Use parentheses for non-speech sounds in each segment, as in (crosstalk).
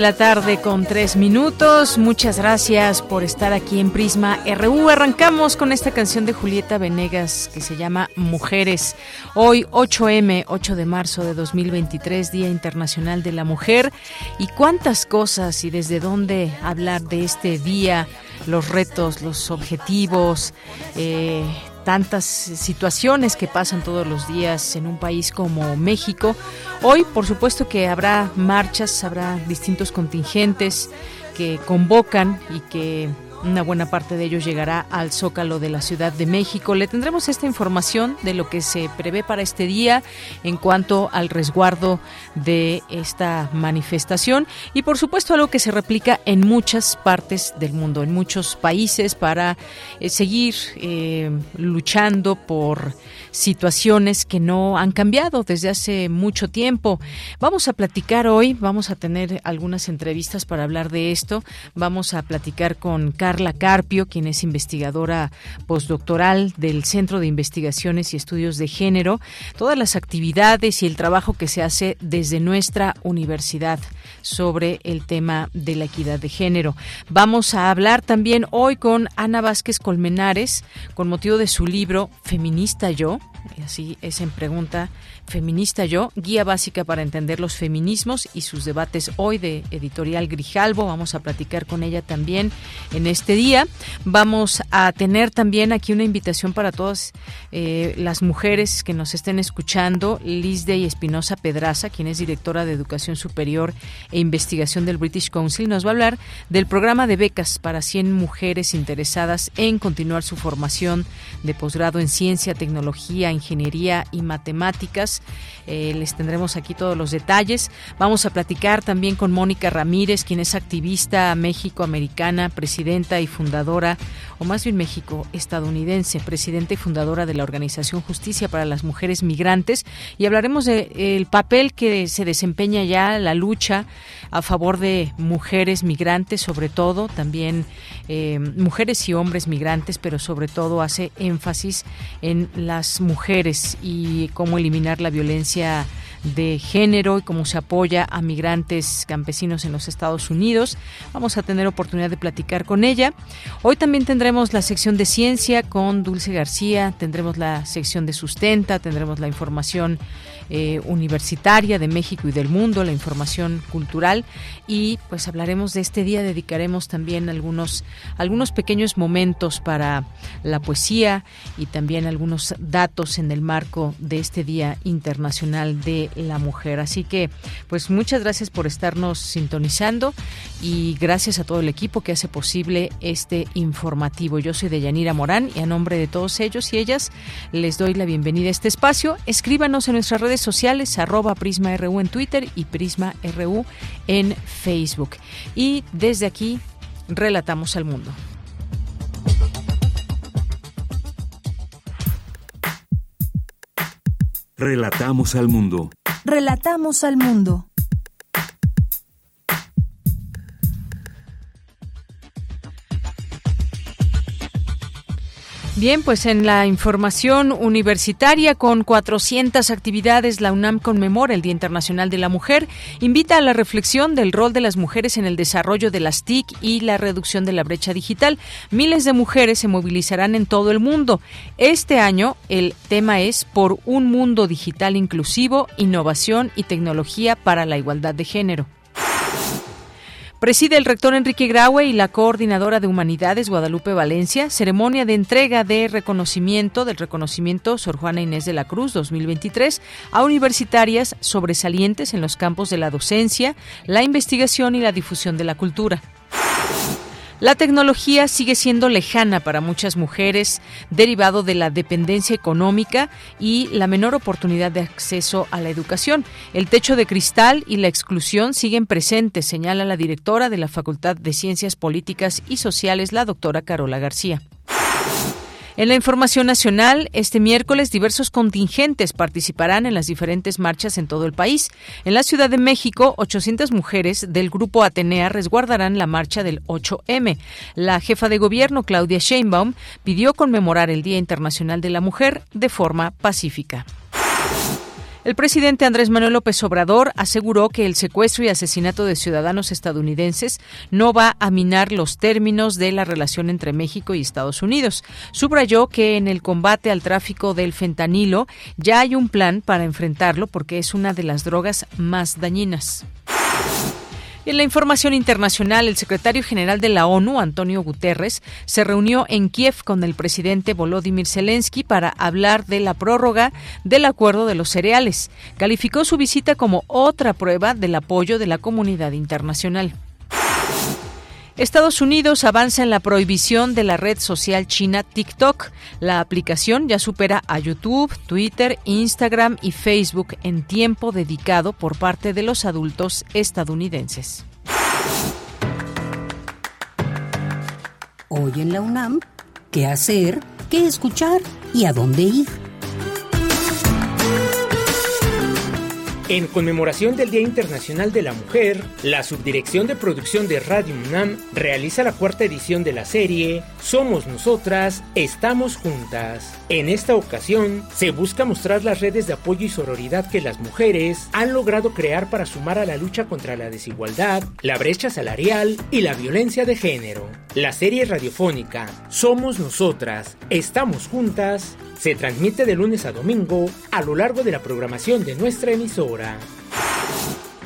La tarde con tres minutos. Muchas gracias por estar aquí en Prisma RU. Arrancamos con esta canción de Julieta Venegas que se llama Mujeres. Hoy 8M, 8 de marzo de 2023, Día Internacional de la Mujer. Y cuántas cosas y desde dónde hablar de este día, los retos, los objetivos, eh, tantas situaciones que pasan todos los días en un país como México. Hoy, por supuesto que habrá marchas, habrá distintos contingentes que convocan y que una buena parte de ellos llegará al Zócalo de la Ciudad de México. Le tendremos esta información de lo que se prevé para este día en cuanto al resguardo de esta manifestación y por supuesto algo que se replica en muchas partes del mundo, en muchos países para eh, seguir eh, luchando por situaciones que no han cambiado desde hace mucho tiempo. Vamos a platicar hoy, vamos a tener algunas entrevistas para hablar de esto. Vamos a platicar con Carla Carpio, quien es investigadora postdoctoral del Centro de Investigaciones y Estudios de Género, todas las actividades y el trabajo que se hace desde nuestra universidad sobre el tema de la equidad de género. Vamos a hablar también hoy con Ana Vázquez Colmenares con motivo de su libro Feminista Yo, y así es en pregunta Feminista Yo, guía básica para entender los feminismos y sus debates hoy de Editorial Grijalvo. Vamos a platicar con ella también en este día. Vamos a tener también aquí una invitación para todas eh, las mujeres que nos estén escuchando. Liz y Espinosa Pedraza, quien es directora de Educación Superior e Investigación del British Council, nos va a hablar del programa de becas para 100 mujeres interesadas en continuar su formación de posgrado en ciencia, tecnología, ingeniería y matemáticas eh, les tendremos aquí todos los detalles. Vamos a platicar también con Mónica Ramírez, quien es activista México-americana, presidenta y fundadora, o más bien México estadounidense, presidenta y fundadora de la Organización Justicia para las Mujeres Migrantes. Y hablaremos del papel que se desempeña ya la lucha a favor de mujeres migrantes, sobre todo, también eh, mujeres y hombres migrantes, pero sobre todo hace énfasis en las mujeres y cómo eliminar la violencia de género y cómo se apoya a migrantes campesinos en los Estados Unidos. Vamos a tener oportunidad de platicar con ella. Hoy también tendremos la sección de ciencia con Dulce García, tendremos la sección de sustenta, tendremos la información eh, universitaria de México y del mundo, la información cultural y pues hablaremos de este día, dedicaremos también algunos, algunos pequeños momentos para la poesía y también algunos datos en el marco de este Día Internacional de la mujer. Así que, pues muchas gracias por estarnos sintonizando y gracias a todo el equipo que hace posible este informativo. Yo soy Deyanira Morán y a nombre de todos ellos y ellas les doy la bienvenida a este espacio. Escríbanos en nuestras redes sociales, arroba PrismaRU en Twitter y PrismaRU en Facebook. Y desde aquí, relatamos al mundo. Relatamos al mundo. Relatamos al mundo. Bien, pues en la información universitaria con 400 actividades, la UNAM conmemora el Día Internacional de la Mujer, invita a la reflexión del rol de las mujeres en el desarrollo de las TIC y la reducción de la brecha digital. Miles de mujeres se movilizarán en todo el mundo. Este año el tema es por un mundo digital inclusivo, innovación y tecnología para la igualdad de género. Preside el rector Enrique Graue y la coordinadora de Humanidades Guadalupe Valencia ceremonia de entrega de reconocimiento del reconocimiento Sor Juana Inés de la Cruz 2023 a universitarias sobresalientes en los campos de la docencia, la investigación y la difusión de la cultura. La tecnología sigue siendo lejana para muchas mujeres, derivado de la dependencia económica y la menor oportunidad de acceso a la educación. El techo de cristal y la exclusión siguen presentes, señala la directora de la Facultad de Ciencias Políticas y Sociales, la doctora Carola García. En la información nacional, este miércoles diversos contingentes participarán en las diferentes marchas en todo el país. En la Ciudad de México, 800 mujeres del grupo Atenea resguardarán la marcha del 8M. La jefa de gobierno, Claudia Sheinbaum, pidió conmemorar el Día Internacional de la Mujer de forma pacífica. El presidente Andrés Manuel López Obrador aseguró que el secuestro y asesinato de ciudadanos estadounidenses no va a minar los términos de la relación entre México y Estados Unidos. Subrayó que en el combate al tráfico del fentanilo ya hay un plan para enfrentarlo porque es una de las drogas más dañinas. En la información internacional, el secretario general de la ONU, Antonio Guterres, se reunió en Kiev con el presidente Volodymyr Zelensky para hablar de la prórroga del acuerdo de los cereales. Calificó su visita como otra prueba del apoyo de la comunidad internacional. Estados Unidos avanza en la prohibición de la red social china TikTok. La aplicación ya supera a YouTube, Twitter, Instagram y Facebook en tiempo dedicado por parte de los adultos estadounidenses. Hoy en la UNAM, ¿qué hacer? ¿Qué escuchar? ¿Y a dónde ir? En conmemoración del Día Internacional de la Mujer, la Subdirección de Producción de Radio UNAM realiza la cuarta edición de la serie Somos Nosotras, Estamos Juntas. En esta ocasión, se busca mostrar las redes de apoyo y sororidad que las mujeres han logrado crear para sumar a la lucha contra la desigualdad, la brecha salarial y la violencia de género. La serie radiofónica Somos Nosotras, Estamos Juntas se transmite de lunes a domingo a lo largo de la programación de nuestra emisora.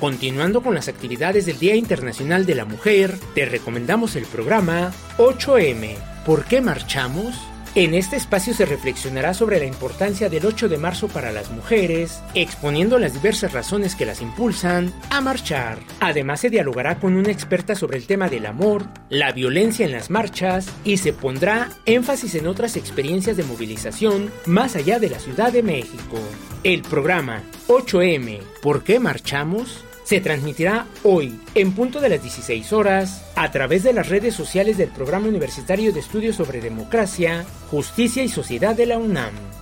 Continuando con las actividades del Día Internacional de la Mujer, te recomendamos el programa 8M. ¿Por qué marchamos? En este espacio se reflexionará sobre la importancia del 8 de marzo para las mujeres, exponiendo las diversas razones que las impulsan a marchar. Además se dialogará con una experta sobre el tema del amor, la violencia en las marchas y se pondrá énfasis en otras experiencias de movilización más allá de la Ciudad de México. El programa 8M, ¿por qué marchamos? Se transmitirá hoy, en punto de las 16 horas, a través de las redes sociales del Programa Universitario de Estudios sobre Democracia, Justicia y Sociedad de la UNAM.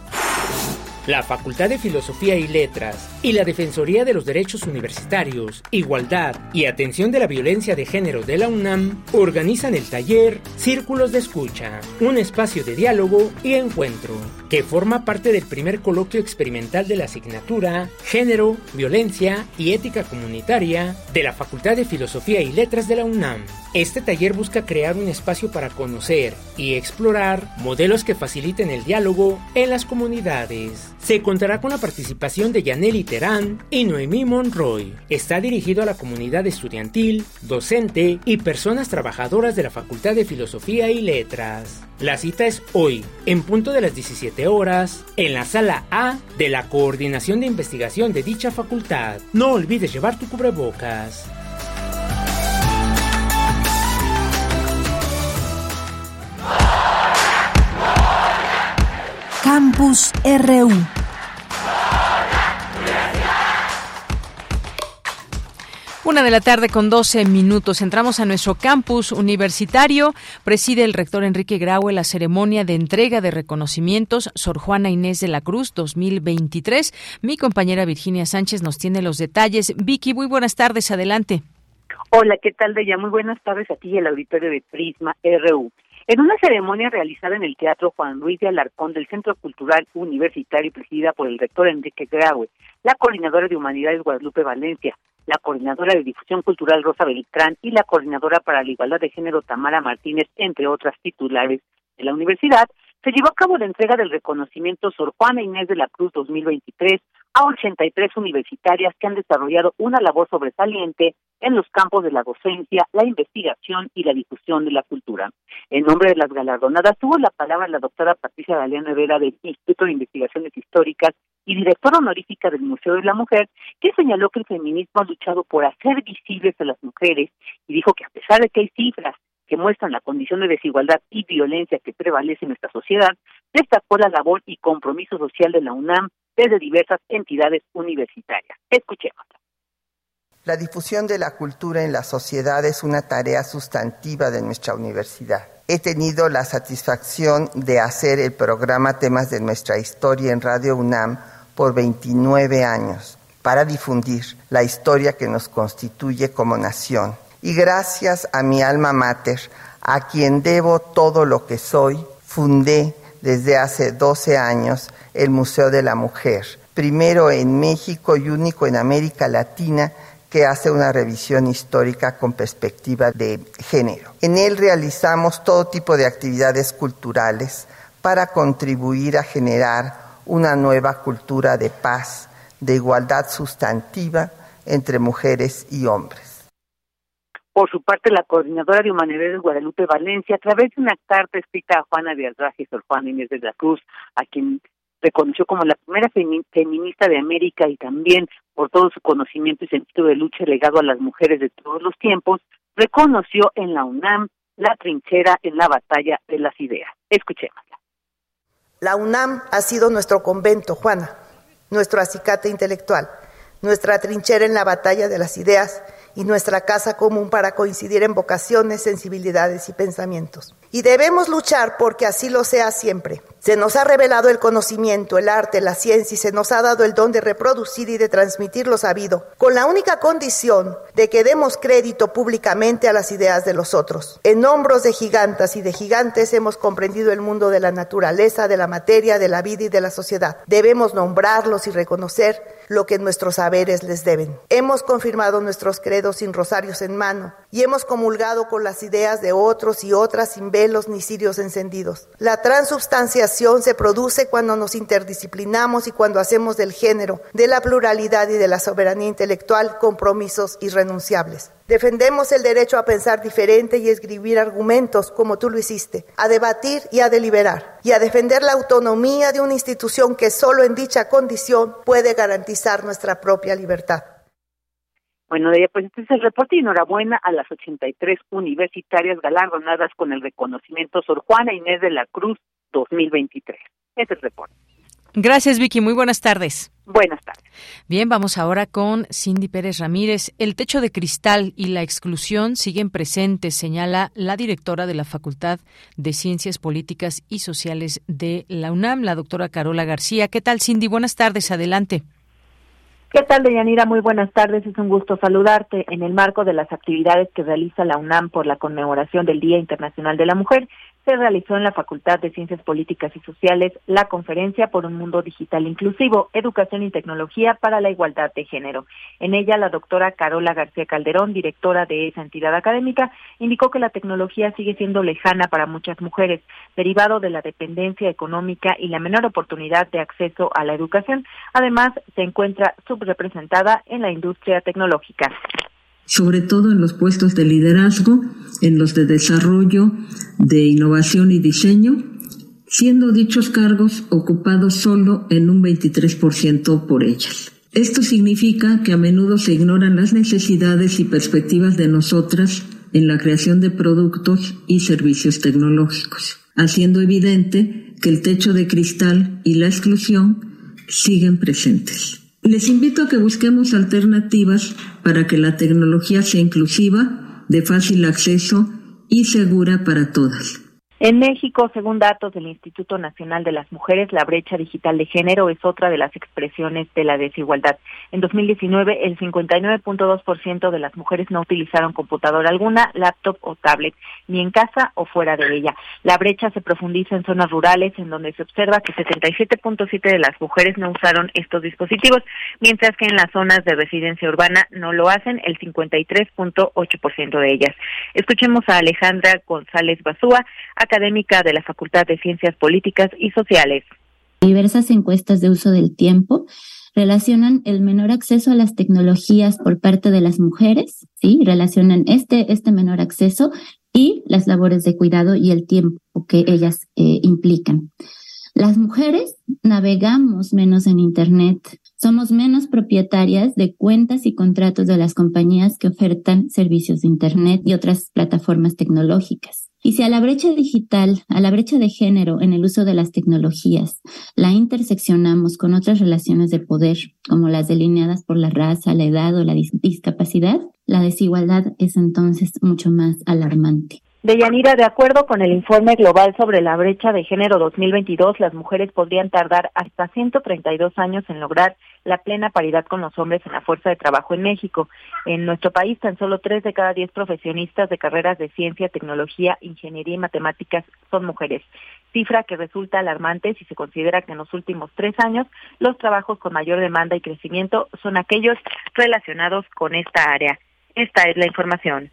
La Facultad de Filosofía y Letras y la Defensoría de los Derechos Universitarios, Igualdad y Atención de la Violencia de Género de la UNAM organizan el taller Círculos de Escucha, un espacio de diálogo y encuentro, que forma parte del primer coloquio experimental de la asignatura Género, Violencia y Ética Comunitaria de la Facultad de Filosofía y Letras de la UNAM. Este taller busca crear un espacio para conocer y explorar modelos que faciliten el diálogo en las comunidades. Se contará con la participación de Yaneli Terán y Noemí Monroy. Está dirigido a la comunidad estudiantil, docente y personas trabajadoras de la Facultad de Filosofía y Letras. La cita es hoy, en punto de las 17 horas, en la sala A de la Coordinación de Investigación de dicha facultad. No olvides llevar tu cubrebocas. Campus RU Una de la tarde con 12 minutos. Entramos a nuestro campus universitario. Preside el rector Enrique Graue la ceremonia de entrega de reconocimientos Sor Juana Inés de la Cruz 2023. Mi compañera Virginia Sánchez nos tiene los detalles. Vicky, muy buenas tardes. Adelante. Hola, ¿qué tal, Deya? Muy buenas tardes a ti y al auditorio de Prisma RU. En una ceremonia realizada en el Teatro Juan Luis de Alarcón del Centro Cultural Universitario presidida por el rector Enrique Graue, la coordinadora de Humanidades Guadalupe Valencia, la coordinadora de difusión cultural Rosa Beltrán y la coordinadora para la igualdad de género Tamara Martínez, entre otras titulares de la universidad, se llevó a cabo la entrega del reconocimiento Sor Juana Inés de la Cruz 2023 a 83 universitarias que han desarrollado una labor sobresaliente en los campos de la docencia, la investigación y la difusión de la cultura. En nombre de las galardonadas tuvo la palabra la doctora Patricia Galeano Herrera del Instituto de Investigaciones Históricas y directora honorífica del Museo de la Mujer, que señaló que el feminismo ha luchado por hacer visibles a las mujeres y dijo que a pesar de que hay cifras que muestran la condición de desigualdad y violencia que prevalece en nuestra sociedad, destacó la labor y compromiso social de la UNAM desde diversas entidades universitarias. Escuchemos. La difusión de la cultura en la sociedad es una tarea sustantiva de nuestra universidad. He tenido la satisfacción de hacer el programa Temas de nuestra historia en Radio UNAM por 29 años para difundir la historia que nos constituye como nación. Y gracias a mi alma mater, a quien debo todo lo que soy, fundé desde hace 12 años el Museo de la Mujer, primero en México y único en América Latina que hace una revisión histórica con perspectiva de género. En él realizamos todo tipo de actividades culturales para contribuir a generar una nueva cultura de paz, de igualdad sustantiva entre mujeres y hombres. Por su parte, la coordinadora de Humanidades Guadalupe Valencia, a través de una carta escrita a Juana de Aldraje, Sor Juana Inés de la Cruz, a quien reconoció como la primera feminista de América y también por todo su conocimiento y sentido de lucha legado a las mujeres de todos los tiempos, reconoció en la UNAM la trinchera en la batalla de las ideas. Escuchémosla. La UNAM ha sido nuestro convento, Juana, nuestro acicate intelectual, nuestra trinchera en la batalla de las ideas y nuestra casa común para coincidir en vocaciones, sensibilidades y pensamientos. Y debemos luchar porque así lo sea siempre. Se nos ha revelado el conocimiento, el arte, la ciencia y se nos ha dado el don de reproducir y de transmitir lo sabido, con la única condición de que demos crédito públicamente a las ideas de los otros. En hombros de gigantas y de gigantes hemos comprendido el mundo de la naturaleza, de la materia, de la vida y de la sociedad. Debemos nombrarlos y reconocer lo que nuestros saberes les deben. Hemos confirmado nuestros credos sin rosarios en mano y hemos comulgado con las ideas de otros y otras sin velos ni cirios encendidos. La transubstanciación se produce cuando nos interdisciplinamos y cuando hacemos del género, de la pluralidad y de la soberanía intelectual compromisos irrenunciables. Defendemos el derecho a pensar diferente y escribir argumentos como tú lo hiciste, a debatir y a deliberar, y a defender la autonomía de una institución que solo en dicha condición puede garantizar nuestra propia libertad. Bueno, de pues este es el reporte y enhorabuena a las 83 universitarias galardonadas con el reconocimiento Sor Juana Inés de la Cruz 2023. Ese es el reporte. Gracias, Vicky. Muy buenas tardes. Buenas tardes. Bien, vamos ahora con Cindy Pérez Ramírez. El techo de cristal y la exclusión siguen presentes, señala la directora de la Facultad de Ciencias Políticas y Sociales de la UNAM, la doctora Carola García. ¿Qué tal, Cindy? Buenas tardes. Adelante. ¿Qué tal, Deyanira? Muy buenas tardes. Es un gusto saludarte. En el marco de las actividades que realiza la UNAM por la conmemoración del Día Internacional de la Mujer, se realizó en la Facultad de Ciencias Políticas y Sociales la conferencia por un mundo digital inclusivo, educación y tecnología para la igualdad de género. En ella, la doctora Carola García Calderón, directora de esa entidad académica, indicó que la tecnología sigue siendo lejana para muchas mujeres, derivado de la dependencia económica y la menor oportunidad de acceso a la educación. Además, se encuentra subrepresentada en la industria tecnológica sobre todo en los puestos de liderazgo, en los de desarrollo, de innovación y diseño, siendo dichos cargos ocupados solo en un 23% por ellas. Esto significa que a menudo se ignoran las necesidades y perspectivas de nosotras en la creación de productos y servicios tecnológicos, haciendo evidente que el techo de cristal y la exclusión siguen presentes. Les invito a que busquemos alternativas para que la tecnología sea inclusiva, de fácil acceso y segura para todas. En México, según datos del Instituto Nacional de las Mujeres, la brecha digital de género es otra de las expresiones de la desigualdad. En 2019, el 59.2% de las mujeres no utilizaron computadora alguna, laptop o tablet, ni en casa o fuera de ella. La brecha se profundiza en zonas rurales, en donde se observa que 77.7% de las mujeres no usaron estos dispositivos, mientras que en las zonas de residencia urbana no lo hacen el 53.8% de ellas. Escuchemos a Alejandra González Basúa, académica de la Facultad de Ciencias Políticas y Sociales. Diversas encuestas de uso del tiempo relacionan el menor acceso a las tecnologías por parte de las mujeres, ¿sí? Relacionan este, este menor acceso y las labores de cuidado y el tiempo que ellas eh, implican. Las mujeres navegamos menos en Internet, somos menos propietarias de cuentas y contratos de las compañías que ofertan servicios de Internet y otras plataformas tecnológicas. Y si a la brecha digital, a la brecha de género en el uso de las tecnologías, la interseccionamos con otras relaciones de poder, como las delineadas por la raza, la edad o la discapacidad, la desigualdad es entonces mucho más alarmante. Deyanira, de acuerdo con el informe global sobre la brecha de género 2022, las mujeres podrían tardar hasta 132 años en lograr la plena paridad con los hombres en la fuerza de trabajo en México. En nuestro país, tan solo tres de cada diez profesionistas de carreras de ciencia, tecnología, ingeniería y matemáticas son mujeres, cifra que resulta alarmante si se considera que en los últimos tres años los trabajos con mayor demanda y crecimiento son aquellos relacionados con esta área. Esta es la información.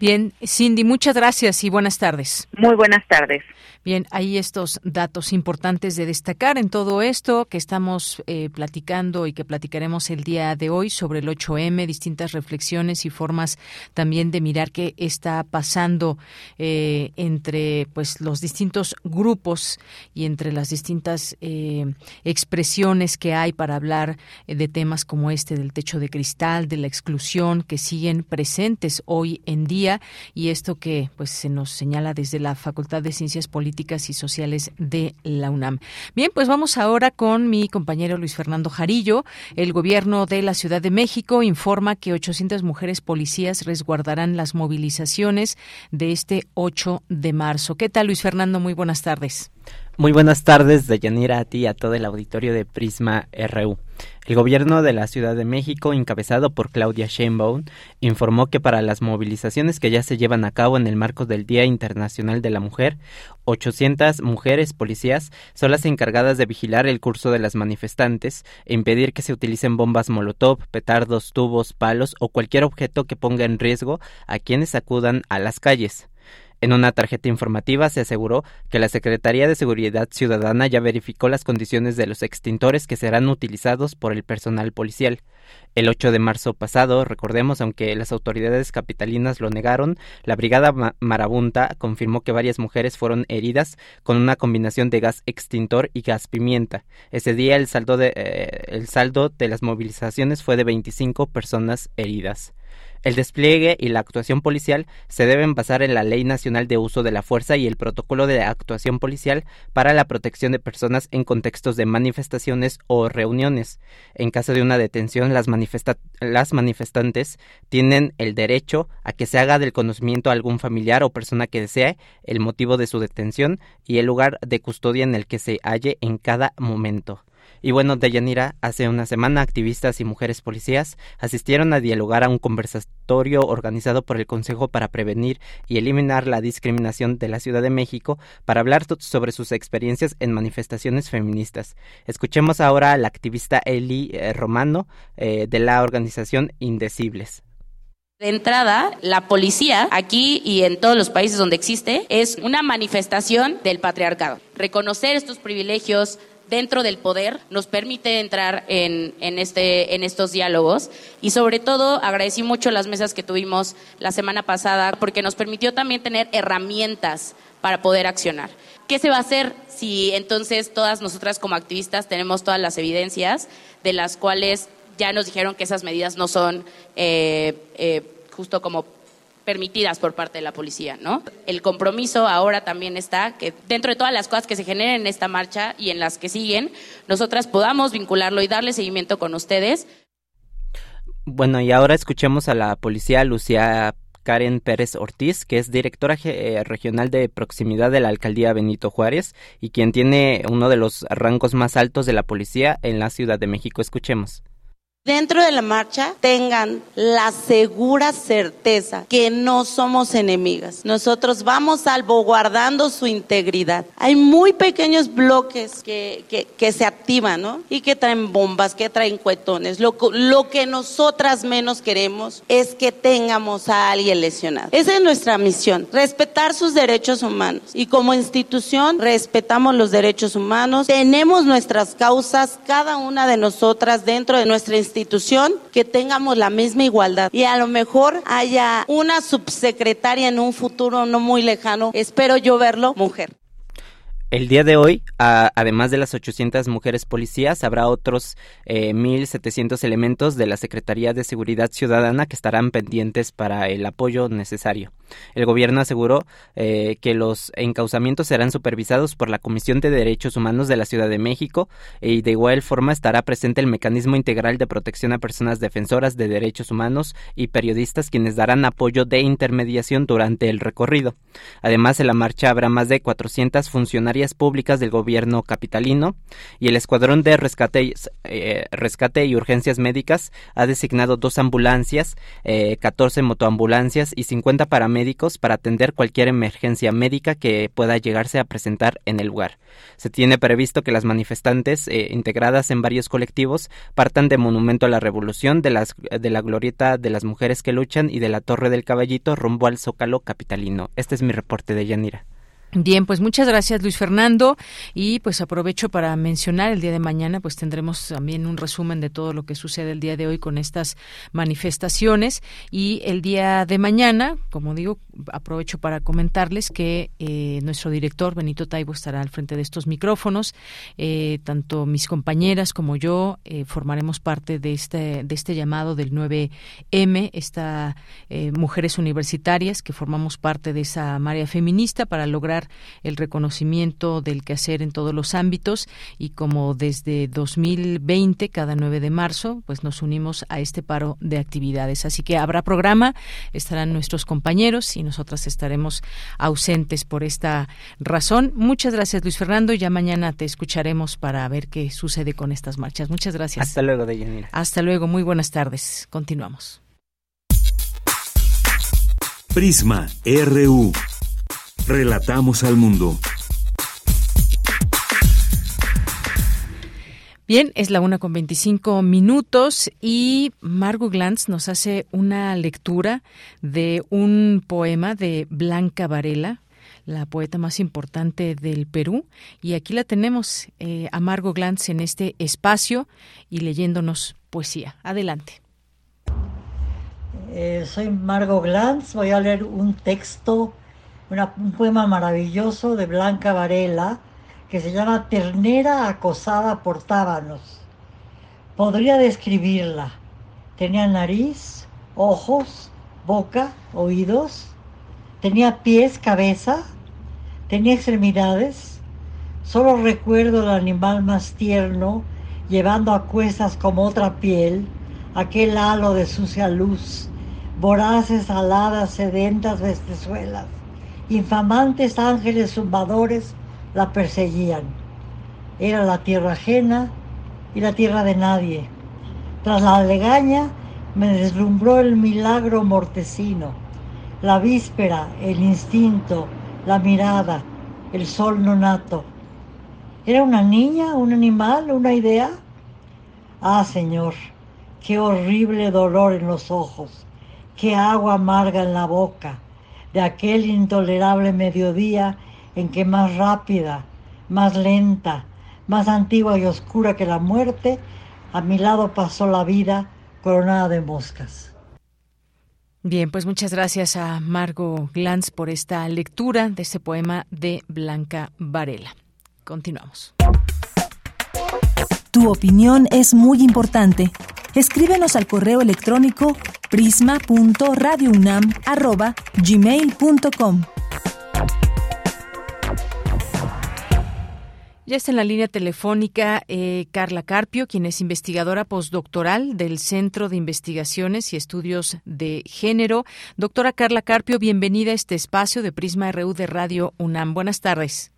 Bien, Cindy, muchas gracias y buenas tardes. Muy buenas tardes. Bien, hay estos datos importantes de destacar en todo esto que estamos eh, platicando y que platicaremos el día de hoy sobre el 8M, distintas reflexiones y formas también de mirar qué está pasando eh, entre pues los distintos grupos y entre las distintas eh, expresiones que hay para hablar de temas como este del techo de cristal, de la exclusión que siguen presentes hoy en día y esto que pues se nos señala desde la Facultad de Ciencias Políticas y Sociales de la UNAM. Bien, pues vamos ahora con mi compañero Luis Fernando Jarillo. El gobierno de la Ciudad de México informa que 800 mujeres policías resguardarán las movilizaciones de este 8 de marzo. ¿Qué tal, Luis Fernando? Muy buenas tardes. Muy buenas tardes, Deyanira, a ti y a todo el auditorio de Prisma RU. El gobierno de la Ciudad de México, encabezado por Claudia Sheinbaum, informó que para las movilizaciones que ya se llevan a cabo en el marco del Día Internacional de la Mujer, 800 mujeres policías son las encargadas de vigilar el curso de las manifestantes e impedir que se utilicen bombas molotov, petardos, tubos, palos o cualquier objeto que ponga en riesgo a quienes acudan a las calles. En una tarjeta informativa se aseguró que la Secretaría de Seguridad Ciudadana ya verificó las condiciones de los extintores que serán utilizados por el personal policial. El 8 de marzo pasado, recordemos, aunque las autoridades capitalinas lo negaron, la Brigada Marabunta confirmó que varias mujeres fueron heridas con una combinación de gas extintor y gas pimienta. Ese día el saldo de, eh, el saldo de las movilizaciones fue de 25 personas heridas. El despliegue y la actuación policial se deben basar en la Ley Nacional de Uso de la Fuerza y el Protocolo de Actuación Policial para la protección de personas en contextos de manifestaciones o reuniones. En caso de una detención, las, manifestantes tienen el derecho a que se haga del conocimiento a algún familiar o persona que desee el motivo de su detención y el lugar de custodia en el que se halle en cada momento. Y bueno, Deyanira, hace una semana activistas y mujeres policías asistieron a dialogar a un conversatorio organizado por el Consejo para Prevenir y Eliminar la Discriminación de la Ciudad de México para hablar sobre sus experiencias en manifestaciones feministas. Escuchemos ahora a la activista Eli eh, Romano eh, de la organización Indecibles. De entrada, la policía, aquí y en todos los países donde existe, es una manifestación del patriarcado. Reconocer estos privilegios dentro del poder nos permite entrar en, este, en estos diálogos y sobre todo agradecí mucho las mesas que tuvimos la semana pasada porque nos permitió también tener herramientas para poder accionar. ¿Qué se va a hacer si entonces todas nosotras como activistas tenemos todas las evidencias de las cuales ya nos dijeron que esas medidas no son eh, eh, justo como permitidas por parte de la policía, ¿no? El compromiso ahora también está que dentro de todas las cosas que se generen en esta marcha y en las que siguen, nosotras podamos vincularlo y darle seguimiento con ustedes. Bueno, y ahora escuchemos a la policía Lucía Karen Pérez Ortiz, que es directora eh, regional de proximidad de la alcaldía Benito Juárez y quien tiene uno de los rangos más altos de la policía en la Ciudad de México. Escuchemos dentro de la marcha tengan la segura certeza que no somos enemigas. Nosotros vamos salvaguardando su integridad. Hay muy pequeños bloques que, que, se activan, ¿no? Y que traen bombas, que traen cuetones. Lo, lo que nosotras menos queremos es que tengamos a alguien lesionado. Esa es nuestra misión, respetar sus derechos humanos. Y como institución respetamos los derechos humanos. Tenemos nuestras causas, cada una de nosotras dentro de nuestra institución institución que tengamos la misma igualdad y a lo mejor haya una subsecretaria en un futuro no muy lejano, espero yo verlo, mujer. El día de hoy, además de las 800 mujeres policías, habrá otros 1.700 eh, elementos de la Secretaría de Seguridad Ciudadana que estarán pendientes para el apoyo necesario. El gobierno aseguró eh, que los encauzamientos serán supervisados por la Comisión de Derechos Humanos de la Ciudad de México y de igual forma estará presente el Mecanismo Integral de Protección a Personas Defensoras de Derechos Humanos y periodistas quienes darán apoyo de intermediación durante el recorrido. Además, en la marcha habrá más de 400 funcionarias públicas del gobierno capitalino y el Escuadrón de Rescate, eh, rescate y Urgencias Médicas ha designado dos ambulancias, 14 eh, motoambulancias y 50 paramédicos para atender cualquier emergencia médica que pueda llegarse a presentar en el lugar. Se tiene previsto que las manifestantes, eh, integradas en varios colectivos, partan de Monumento a la Revolución, de, las, de la Glorieta de las Mujeres que Luchan y de la Torre del Caballito rumbo al Zócalo capitalino. Este es mi reporte de Yanira. Bien, pues muchas gracias Luis Fernando. Y pues aprovecho para mencionar el día de mañana pues tendremos también un resumen de todo lo que sucede el día de hoy con estas manifestaciones. Y el día de mañana, como digo, aprovecho para comentarles que eh, nuestro director Benito Taibo estará al frente de estos micrófonos, eh, tanto mis compañeras como yo eh, formaremos parte de este de este llamado del 9M, esta mujeres universitarias que formamos parte de esa marea feminista para lograr el reconocimiento del quehacer en todos los ámbitos y como desde 2020, cada 9 de marzo, pues nos unimos a este paro de actividades. Así que habrá programa, estarán nuestros compañeros y nosotras estaremos ausentes por esta razón. Muchas gracias, Luis Fernando. Ya mañana te escucharemos para ver qué sucede con estas marchas. Muchas gracias. Hasta luego, Deyanira. Hasta luego. Muy buenas tardes. Continuamos. Prisma RU. Relatamos al mundo. Bien, es la una con 25 minutos y Margot Glantz nos hace una lectura de un poema de Blanca Varela, la poeta más importante del Perú. Y aquí la tenemos eh, a Margot Glantz en este espacio y leyéndonos poesía. Adelante. Eh, soy Margot Glantz, voy a leer un texto un poema maravilloso de Blanca Varela que se llama Ternera acosada por tábanos. Podría describirla. Tenía nariz, ojos, boca, oídos. Tenía pies, cabeza. Tenía extremidades. Solo recuerdo el animal más tierno llevando a cuestas como otra piel aquel halo de sucia luz, voraces, aladas, sedentas bestezuelas infamantes ángeles zumbadores la perseguían. Era la tierra ajena, y la tierra de nadie. Tras la legaña me deslumbró el milagro mortecino, la víspera, el instinto, la mirada, el sol nonato. ¿Era una niña, un animal, una idea? Ah, Señor, qué horrible dolor en los ojos, qué agua amarga en la boca, de aquel intolerable mediodía en que más rápida, más lenta, más antigua y oscura que la muerte, a mi lado pasó la vida coronada de moscas. Bien, pues muchas gracias a Margo Glantz por esta lectura de este poema de Blanca Varela. Continuamos. Tu opinión es muy importante. Escríbenos al correo electrónico prisma.radiounam@gmail.com. Ya está en la línea telefónica eh, Carla Carpio, quien es investigadora postdoctoral del Centro de Investigaciones y Estudios de Género. Doctora Carla Carpio, bienvenida a este espacio de Prisma RU de Radio UNAM. Buenas tardes.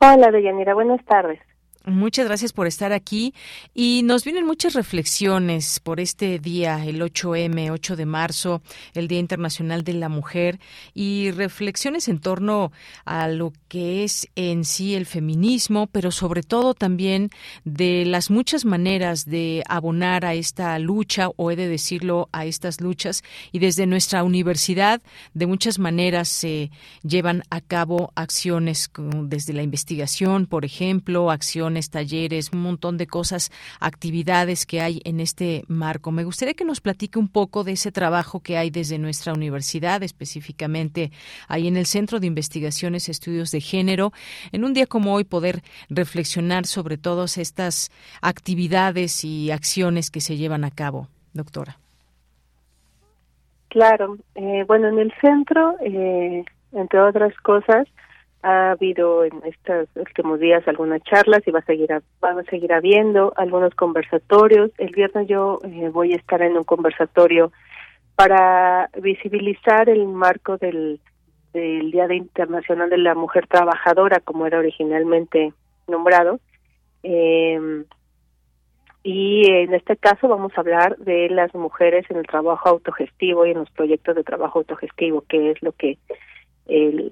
Hola, Deyanira. Buenas tardes. Muchas gracias por estar aquí. Y nos vienen muchas reflexiones por este día, el 8M, 8 de marzo, el Día Internacional de la Mujer y reflexiones en torno a lo que es en sí el feminismo, pero sobre todo también de las muchas maneras de abonar a esta lucha o he de decirlo a estas luchas y desde nuestra universidad de muchas maneras se llevan a cabo acciones desde la investigación, por ejemplo, acciones talleres, un montón de cosas, actividades que hay en este marco. Me gustaría que nos platique un poco de ese trabajo que hay desde nuestra universidad, específicamente ahí en el Centro de Investigaciones Estudios de Género, en un día como hoy poder reflexionar sobre todas estas actividades y acciones que se llevan a cabo, doctora. Claro, eh, bueno, en el centro, eh, entre otras cosas, ha habido en estos últimos días algunas charlas y va a seguir va a seguir habiendo algunos conversatorios. El viernes yo eh, voy a estar en un conversatorio para visibilizar el marco del, del Día de Internacional de la Mujer Trabajadora, como era originalmente nombrado. Eh, y en este caso vamos a hablar de las mujeres en el trabajo autogestivo y en los proyectos de trabajo autogestivo, que es lo que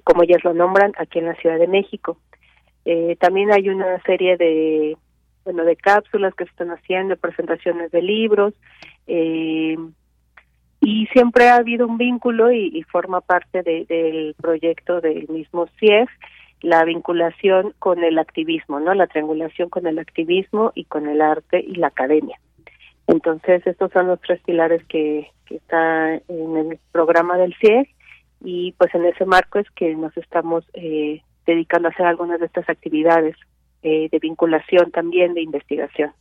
como ellas lo nombran, aquí en la Ciudad de México. Eh, también hay una serie de, bueno, de cápsulas que se están haciendo, presentaciones de libros, eh, y siempre ha habido un vínculo y, forma parte del proyecto del mismo CIEF, la vinculación con el activismo, ¿no? La triangulación con el activismo y con el arte y la academia. Entonces, estos son los tres pilares que, que está en el programa del CIEF y pues en ese marco es que nos estamos eh, dedicando a hacer algunas de estas actividades eh, de vinculación también de investigación.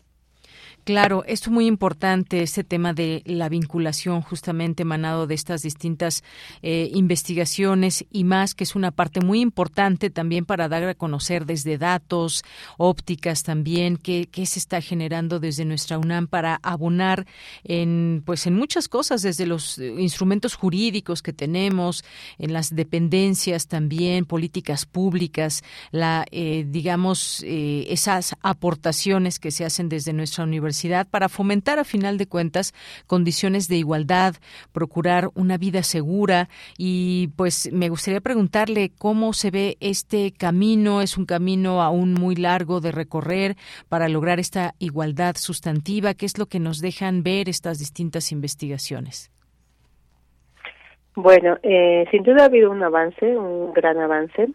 Claro, esto es muy importante, este tema de la vinculación justamente emanado de estas distintas eh, investigaciones y más, que es una parte muy importante también para dar a conocer desde datos, ópticas también, qué, qué se está generando desde nuestra UNAM para abonar en, pues en muchas cosas, desde los instrumentos jurídicos que tenemos, en las dependencias también, políticas públicas, la, eh, digamos, eh, esas aportaciones que se hacen desde nuestra universidad para fomentar, a final de cuentas, condiciones de igualdad, procurar una vida segura y pues me gustaría preguntarle cómo se ve este camino. Es un camino aún muy largo de recorrer para lograr esta igualdad sustantiva. ¿Qué es lo que nos dejan ver estas distintas investigaciones? Bueno, eh, sin duda ha habido un avance, un gran avance.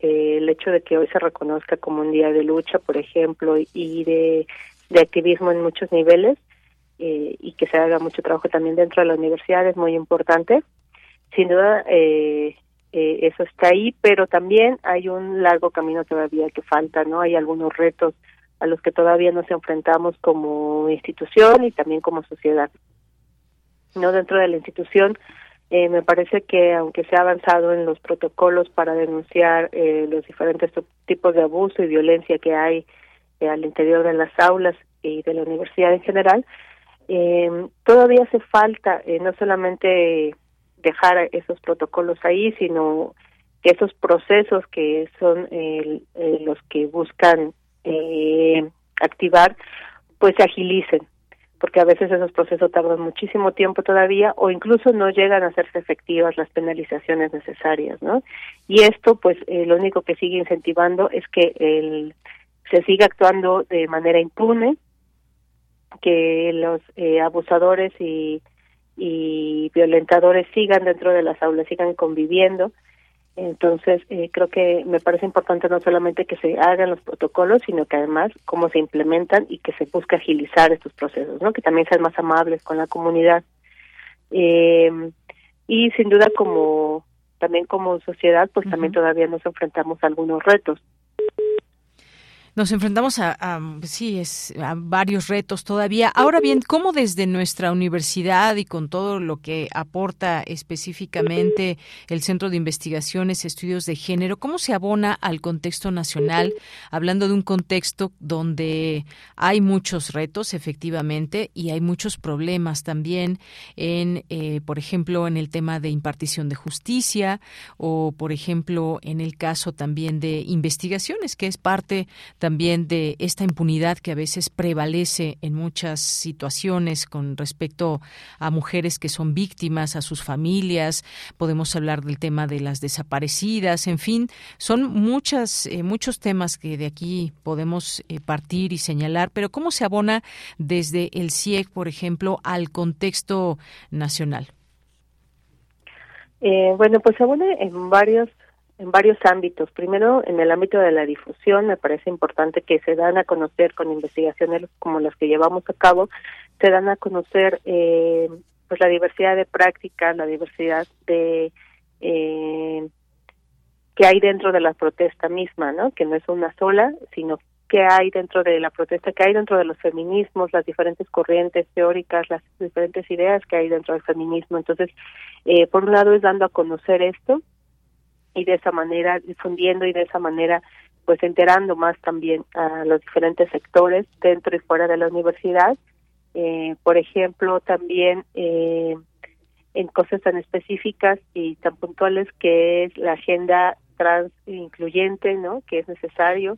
Eh, el hecho de que hoy se reconozca como un día de lucha, por ejemplo, y de de activismo en muchos niveles eh, y que se haga mucho trabajo también dentro de la universidad es muy importante. Sin duda, eh, eh, eso está ahí, pero también hay un largo camino todavía que falta, ¿no? Hay algunos retos a los que todavía nos enfrentamos como institución y también como sociedad. No dentro de la institución, me parece que aunque se ha avanzado en los protocolos para denunciar los diferentes tipos de abuso y violencia que hay eh, al interior de las aulas y de la universidad en general, eh, todavía hace falta eh, no solamente dejar esos protocolos ahí, sino que esos procesos que son los que buscan activar, pues se agilicen, porque a veces esos procesos tardan muchísimo tiempo todavía o incluso no llegan a hacerse efectivas las penalizaciones necesarias, ¿no? Y esto, pues, eh, lo único que sigue incentivando es que el, se siga actuando de manera impune, que los eh, abusadores y, y violentadores sigan dentro de las aulas, sigan conviviendo. Entonces, eh, creo que me parece importante no solamente que se hagan los protocolos, sino que además cómo se implementan y que se busque agilizar estos procesos, ¿no? Que también sean más amables con la comunidad. Eh, y sin duda, como también como sociedad, pues también todavía nos enfrentamos a algunos retos. Nos enfrentamos a, sí, es, a varios retos todavía. Ahora bien, ¿cómo desde nuestra universidad y con todo lo que aporta específicamente el Centro de Investigaciones, Estudios de Género, cómo se abona al contexto nacional, hablando de un contexto donde hay muchos retos, efectivamente, y hay muchos problemas también en, eh, por ejemplo, en el tema de impartición de justicia o, por ejemplo, en el caso también de investigaciones, que es parte también de esta impunidad que a veces prevalece en muchas situaciones con respecto a mujeres que son víctimas, a sus familias. Podemos hablar del tema de las desaparecidas, en fin, son muchas, eh, muchos temas que de aquí podemos eh, partir y señalar, pero ¿cómo se abona desde el CIEC, por ejemplo, al contexto nacional? Eh, bueno, pues se abona en varios en varios ámbitos. Primero, en el ámbito de la difusión, me parece importante que se dan a conocer con investigaciones como las que llevamos a cabo, se dan a conocer eh, pues la diversidad de prácticas, la diversidad de eh, que hay dentro de la protesta misma, ¿no? Que no es una sola, sino que hay dentro de la protesta, que hay dentro de los feminismos, las diferentes corrientes teóricas, las diferentes ideas que hay dentro del feminismo. Entonces, eh, por un lado es dando a conocer esto y de esa manera difundiendo y de esa manera pues enterando más también a los diferentes sectores dentro y fuera de la universidad. Eh, por ejemplo, también eh, en cosas tan específicas y tan puntuales que es la agenda trans incluyente, ¿no? Que es necesario.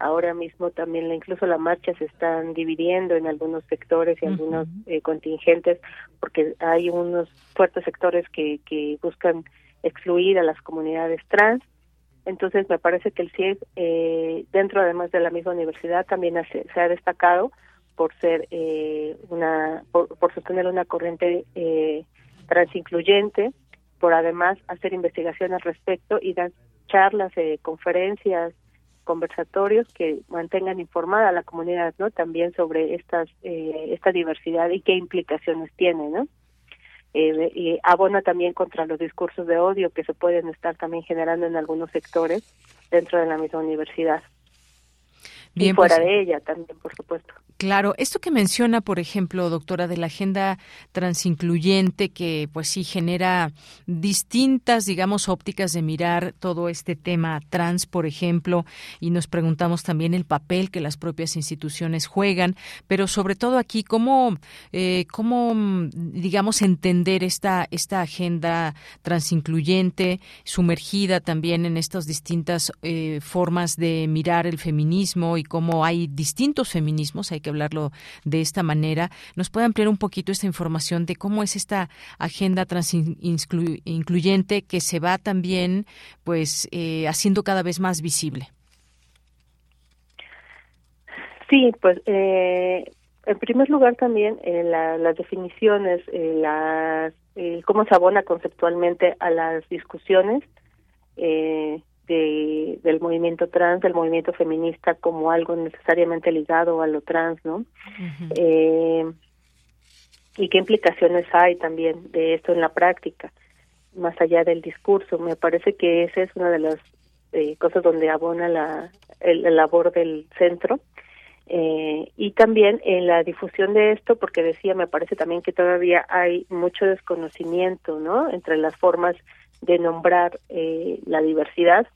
Ahora mismo también incluso la marcha se están dividiendo en algunos sectores y algunos eh, contingentes porque hay unos fuertes sectores que, que buscan excluir a las comunidades trans. Entonces, me parece que el CIEG, eh, dentro además de la misma universidad, también se ha destacado por ser eh, una, por, sostener una corriente eh, transincluyente, por además hacer investigación al respecto y dar charlas, eh, conferencias, conversatorios que mantengan informada a la comunidad, ¿no? También sobre estas eh, esta diversidad y qué implicaciones tiene, ¿no? Eh, y abona también contra los discursos de odio que se pueden estar también generando en algunos sectores dentro de la misma universidad. Y fuera pues, de ella también, por supuesto. Claro, esto que menciona, por ejemplo, doctora, de la agenda transincluyente, que pues sí genera distintas, digamos, ópticas de mirar todo este tema trans, por ejemplo, y nos preguntamos también el papel que las propias instituciones juegan, pero sobre todo aquí, cómo, eh, cómo digamos, entender esta, esta agenda transincluyente, sumergida también en estas distintas eh, formas de mirar el feminismo y cómo hay distintos feminismos, hay que hablarlo de esta manera, nos puede ampliar un poquito esta información de cómo es esta agenda transincluyente que se va también pues eh, haciendo cada vez más visible. Sí, pues eh, en primer lugar también eh, las definiciones, eh, las, cómo se abona conceptualmente a las discusiones eh, de, del movimiento trans, del movimiento feminista como algo necesariamente ligado a lo trans, ¿no? eh, y qué implicaciones hay también de esto en la práctica, más allá del discurso. Me parece que esa es una de las eh, cosas donde abona la, el, labor del centro. Eh, y también en la difusión de esto, porque decía, me parece también que todavía hay mucho desconocimiento, ¿no? Entre las formas de nombrar eh, la diversidad.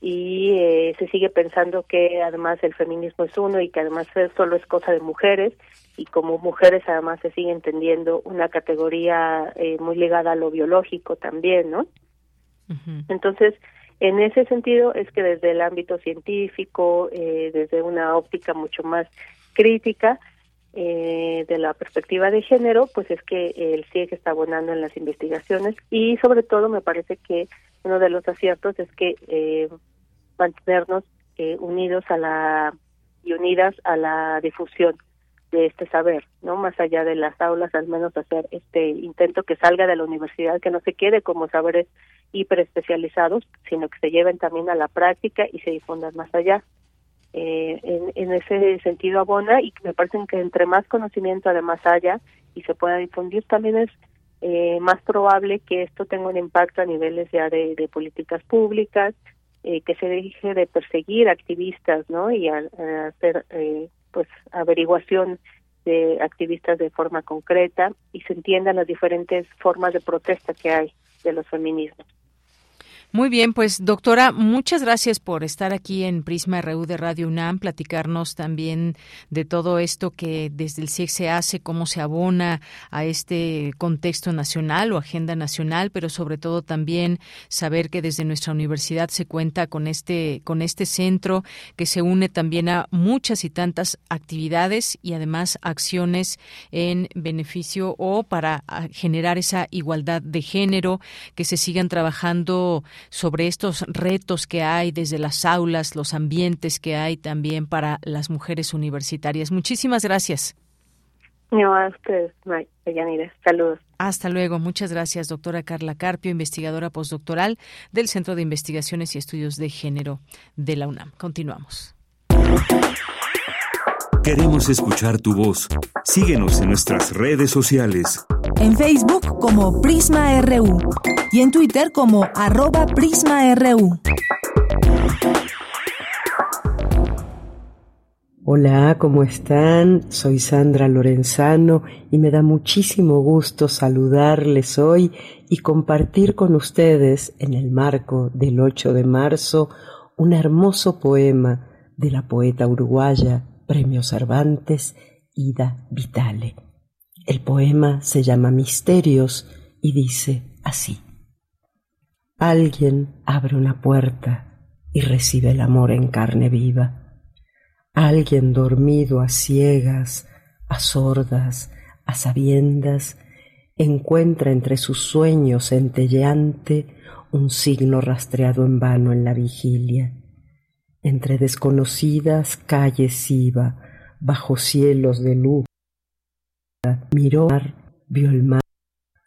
Y eh, se sigue pensando que además el feminismo es uno y que además solo es cosa de mujeres. Y como mujeres además se sigue entendiendo una categoría eh, muy ligada a lo biológico también, ¿no? Entonces, En ese sentido es que desde el ámbito científico, eh, desde una óptica mucho más crítica, eh, de la perspectiva de género, pues es que el CIEG está abonando en las investigaciones y sobre todo me parece que uno de los aciertos es que eh, mantenernos eh, unidos a la y unidas a la difusión de este saber, no más allá de las aulas, al menos hacer este intento que salga de la universidad, que no se quede como saberes hiperespecializados, sino que se lleven también a la práctica y se difundan más allá. Eh, en, ese sentido abona y me parece que entre más conocimiento además haya y se pueda difundir también es eh, más probable que esto tenga un impacto a niveles ya de, políticas públicas eh, que se deje de perseguir activistas no y a hacer eh, pues averiguación de activistas de forma concreta y se entiendan las diferentes formas de protesta que hay de los feminismos muy bien, pues doctora, muchas gracias por estar aquí en Prisma RU de Radio UNAM, platicarnos también de todo esto que desde el CIEC se hace, cómo se abona a este contexto nacional o agenda nacional, pero sobre todo también saber que desde nuestra universidad se cuenta con este con este centro que se une también a muchas y tantas actividades y además acciones en beneficio o para generar esa igualdad de género, que se sigan trabajando sobre estos retos que hay desde las aulas, los ambientes que hay también para las mujeres universitarias. Muchísimas gracias. No, a ustedes, Saludos. Hasta luego. Muchas gracias, doctora Carla Carpio, investigadora postdoctoral del Centro de Investigaciones y Estudios de Género de la UNAM. Continuamos. Queremos escuchar tu voz. Síguenos en nuestras redes sociales. En Facebook como Prisma RU y en Twitter como arroba PrismaRU. Hola, ¿cómo están? Soy Sandra Lorenzano y me da muchísimo gusto saludarles hoy y compartir con ustedes en el marco del 8 de marzo un hermoso poema de la poeta uruguaya Premio Cervantes, Ida Vitale. El poema se llama Misterios y dice así. Alguien abre una puerta y recibe el amor en carne viva. Alguien dormido a ciegas, a sordas, a sabiendas, encuentra entre sus sueños centelleante un signo rastreado en vano en la vigilia entre desconocidas calles iba, bajo cielos de luz. Miró, vio el mar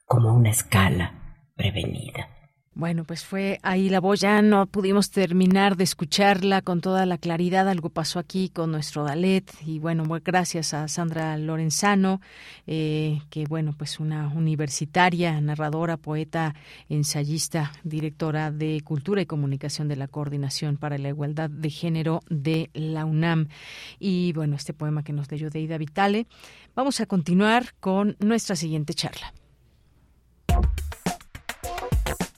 como una escala prevenida. Bueno, pues fue ahí la voz, ya no pudimos terminar de escucharla con toda la claridad, algo pasó aquí con nuestro Dalet y bueno, gracias a Sandra Lorenzano, eh, que bueno, pues una universitaria, narradora, poeta, ensayista, directora de Cultura y Comunicación de la Coordinación para la Igualdad de Género de la UNAM. Y bueno, este poema que nos leyó de Ida Vitale. Vamos a continuar con nuestra siguiente charla.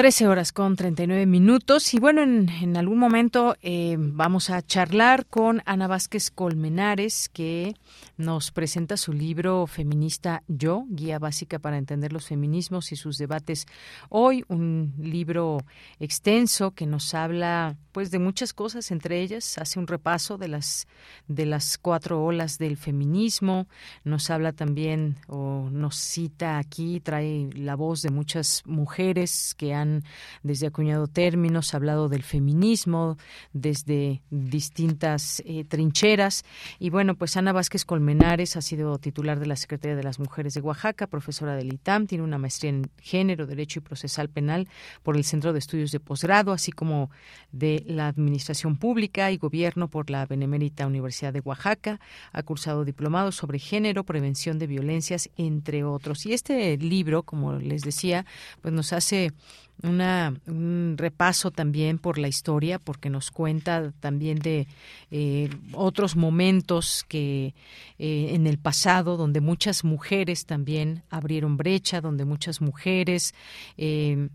13 horas con 39 minutos. Y bueno, en, en algún momento eh, vamos a charlar con Ana Vázquez Colmenares que nos presenta su libro feminista Yo, guía básica para entender los feminismos y sus debates. Hoy, un libro extenso que nos habla pues de muchas cosas, entre ellas hace un repaso de las de las cuatro olas del feminismo, nos habla también o nos cita aquí, trae la voz de muchas mujeres que han desde acuñado términos, hablado del feminismo desde distintas eh, trincheras. Y bueno, pues Ana Vázquez Colmenares ha sido titular de la Secretaría de las Mujeres de Oaxaca, profesora del ITAM, tiene una maestría en género, derecho y procesal penal por el Centro de Estudios de Posgrado, así como de la Administración Pública y Gobierno por la Benemérita Universidad de Oaxaca. Ha cursado diplomados sobre género, prevención de violencias, entre otros. Y este libro, como les decía, pues nos hace una, un repaso también por la historia, porque nos cuenta también de eh, otros momentos que eh, en el pasado, donde muchas mujeres también abrieron brecha, donde muchas mujeres eh,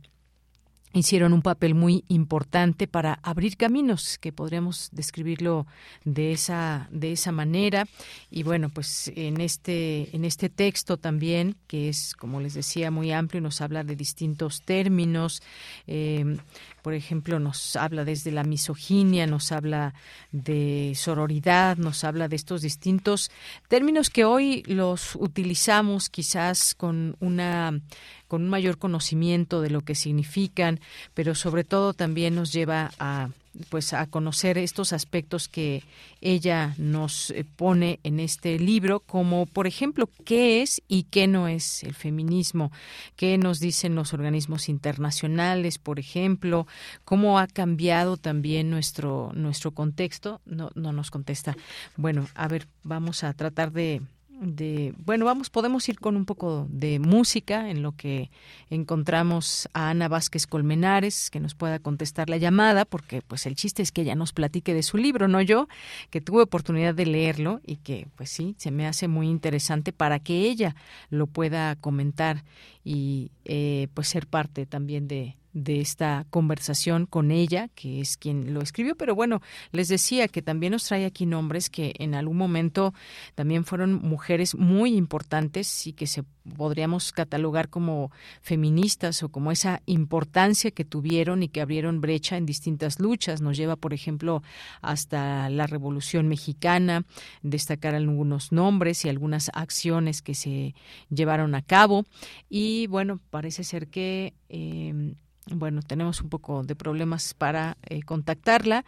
hicieron un papel muy importante para abrir caminos, que podríamos describirlo de esa de esa manera. Y bueno, pues en este en este texto también, que es como les decía muy amplio, nos habla de distintos términos. Eh, por ejemplo, nos habla desde la misoginia, nos habla de sororidad, nos habla de estos distintos términos que hoy los utilizamos quizás con una con un mayor conocimiento de lo que significan, pero sobre todo también nos lleva a pues a conocer estos aspectos que ella nos eh, pone en este libro, como por ejemplo qué es y qué no es el feminismo, qué nos dicen los organismos internacionales, por ejemplo, cómo ha cambiado también nuestro nuestro contexto. No, no nos contesta. Bueno, a ver, vamos a tratar de de bueno vamos podemos ir con un poco de música en lo que encontramos a Ana Vázquez Colmenares que nos pueda contestar la llamada porque pues el chiste es que ella nos platique de su libro no yo que tuve oportunidad de leerlo y que pues sí se me hace muy interesante para que ella lo pueda comentar y eh, pues ser parte también de de esta conversación con ella, que es quien lo escribió, pero bueno, les decía que también nos trae aquí nombres que en algún momento también fueron mujeres muy importantes y que se podríamos catalogar como feministas o como esa importancia que tuvieron y que abrieron brecha en distintas luchas. Nos lleva, por ejemplo, hasta la Revolución Mexicana, destacar algunos nombres y algunas acciones que se llevaron a cabo. Y bueno, parece ser que eh, bueno, tenemos un poco de problemas para eh, contactarla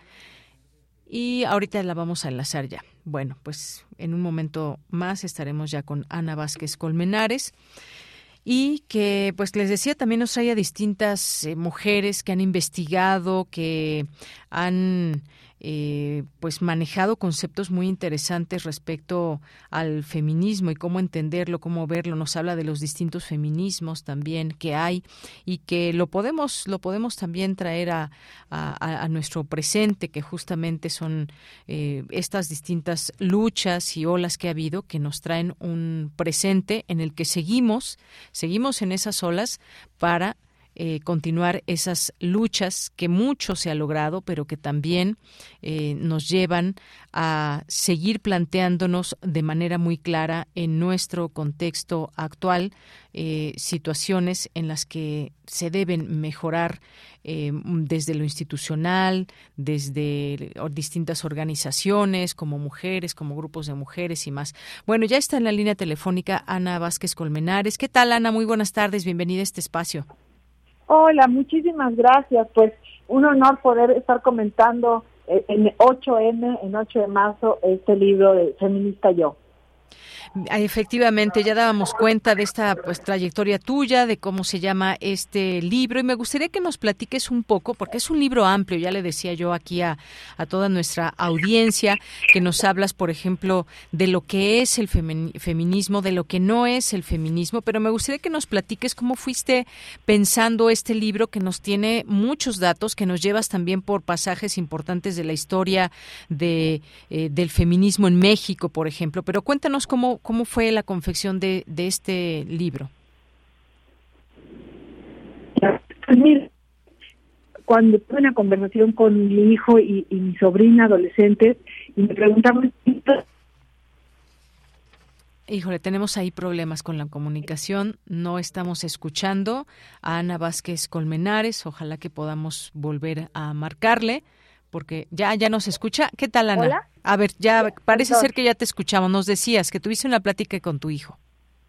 y ahorita la vamos a enlazar ya. Bueno, pues en un momento más estaremos ya con Ana Vázquez Colmenares y que pues les decía también nos trae a distintas eh, mujeres que han investigado, que han eh, pues manejado conceptos muy interesantes respecto al feminismo y cómo entenderlo, cómo verlo. Nos habla de los distintos feminismos también que hay y que lo podemos lo podemos también traer a, a, nuestro presente, que justamente son eh, estas distintas luchas y olas que ha habido que nos traen un presente en el que seguimos seguimos en esas olas para eh, continuar esas luchas que mucho se ha logrado, pero que también eh, nos llevan a seguir planteándonos de manera muy clara en nuestro contexto actual eh, situaciones en las que se deben mejorar desde lo institucional, desde distintas organizaciones como mujeres, como grupos de mujeres y más. Bueno, ya está en la línea telefónica Ana Vázquez Colmenares. ¿Qué tal, Ana? Muy buenas tardes. Bienvenida a este espacio. Hola, muchísimas gracias. Pues un honor poder estar comentando eh, en 8M, en 8 de marzo, este libro de Feminista Yo. Ah, efectivamente, ya dábamos cuenta de esta pues, trayectoria tuya, de cómo se llama este libro, y me gustaría que nos platiques un poco, porque es un libro amplio, ya le decía yo aquí a, a toda nuestra audiencia, que nos hablas, por ejemplo, de lo que es el feminismo, de lo que no es el feminismo, pero me gustaría que nos platiques cómo fuiste pensando este libro que nos tiene muchos datos, que nos llevas también por pasajes importantes de la historia de, eh, del feminismo en México, por ejemplo, pero cuéntanos cómo ¿Cómo fue la confección de, de este libro? Pues mira, cuando tuve una conversación con mi hijo y, mi sobrina adolescentes y me preguntaban Híjole, tenemos ahí problemas con la comunicación. No estamos escuchando a Ana Vázquez Colmenares. Ojalá que podamos volver a marcarle porque ya ya nos escucha. ¿Qué tal, Ana? A ver, ya parece ser que ya te escuchamos. Nos decías que tuviste una plática con tu hijo.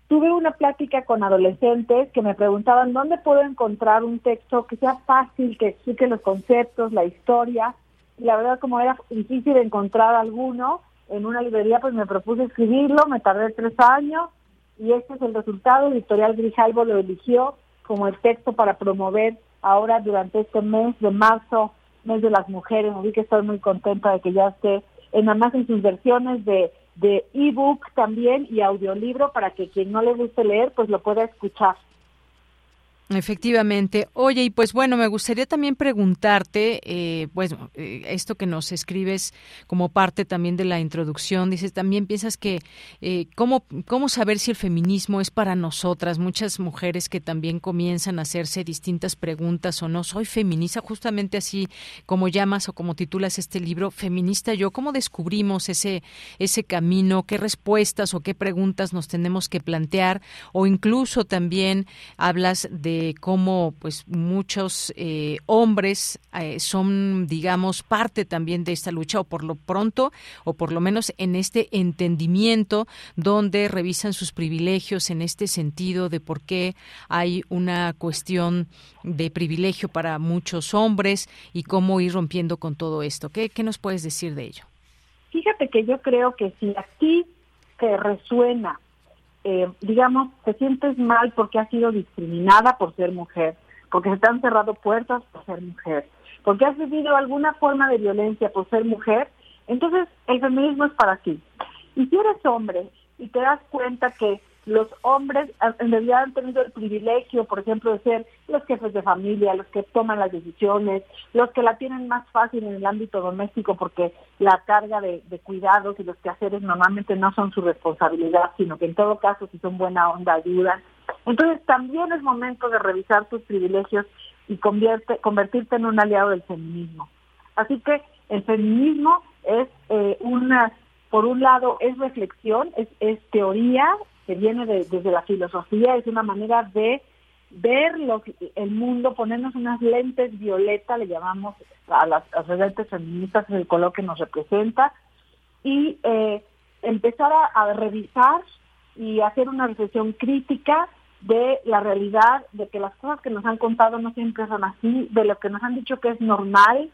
Tuve una plática con adolescentes que me preguntaban dónde puedo encontrar un texto que sea fácil, que explique los conceptos, la historia. Y la verdad, como era difícil encontrar alguno en una librería, pues me propuse escribirlo, me tardé tres años y este es el resultado. Editorial Grijalvo lo eligió como el texto para promover ahora durante este mes de marzo mes de las mujeres, vi que estoy muy contenta de que ya esté en nada más en sus versiones de de ebook también y audiolibro para que quien no le guste leer pues lo pueda escuchar. Efectivamente. Oye, y pues bueno, me gustaría también preguntarte, eh, pues eh, esto que nos escribes como parte también de la introducción, dices, también piensas que eh, ¿cómo, cómo saber si el feminismo es para nosotras, muchas mujeres que también comienzan a hacerse distintas preguntas o no, soy feminista, justamente así como llamas o como titulas este libro, feminista yo, ¿cómo descubrimos ese, ese camino? ¿Qué respuestas o qué preguntas nos tenemos que plantear? O incluso también hablas de cómo pues muchos eh, hombres eh, son digamos parte también de esta lucha o por lo pronto o por lo menos en este entendimiento donde revisan sus privilegios en este sentido de por qué hay una cuestión de privilegio para muchos hombres y cómo ir rompiendo con todo esto. ¿Qué, qué nos puedes decir de ello? Fíjate que yo creo que si aquí te resuena eh, digamos, te sientes mal porque has sido discriminada por ser mujer, porque se te han cerrado puertas por ser mujer, porque has vivido alguna forma de violencia por ser mujer, entonces el feminismo es para ti. Y si eres hombre y te das cuenta que los hombres en realidad han tenido el privilegio, por ejemplo, de ser los jefes de familia, los que toman las decisiones, los que la tienen más fácil en el ámbito doméstico porque la carga de, cuidados y los quehaceres normalmente no son su responsabilidad, sino que en todo caso si son buena onda ayudan. Entonces también es momento de revisar tus privilegios y convierte, convertirte en un aliado del feminismo. Así que el feminismo es eh, una, por un lado, es reflexión, es, es teoría, que viene desde la filosofía, es una manera de ver el mundo, ponernos unas lentes violeta, le llamamos a las, lentes feministas, el color que nos representa, y eh, empezar a, revisar y hacer una reflexión crítica de la realidad, de que las cosas que nos han contado no siempre son así, de lo que nos han dicho que es normal,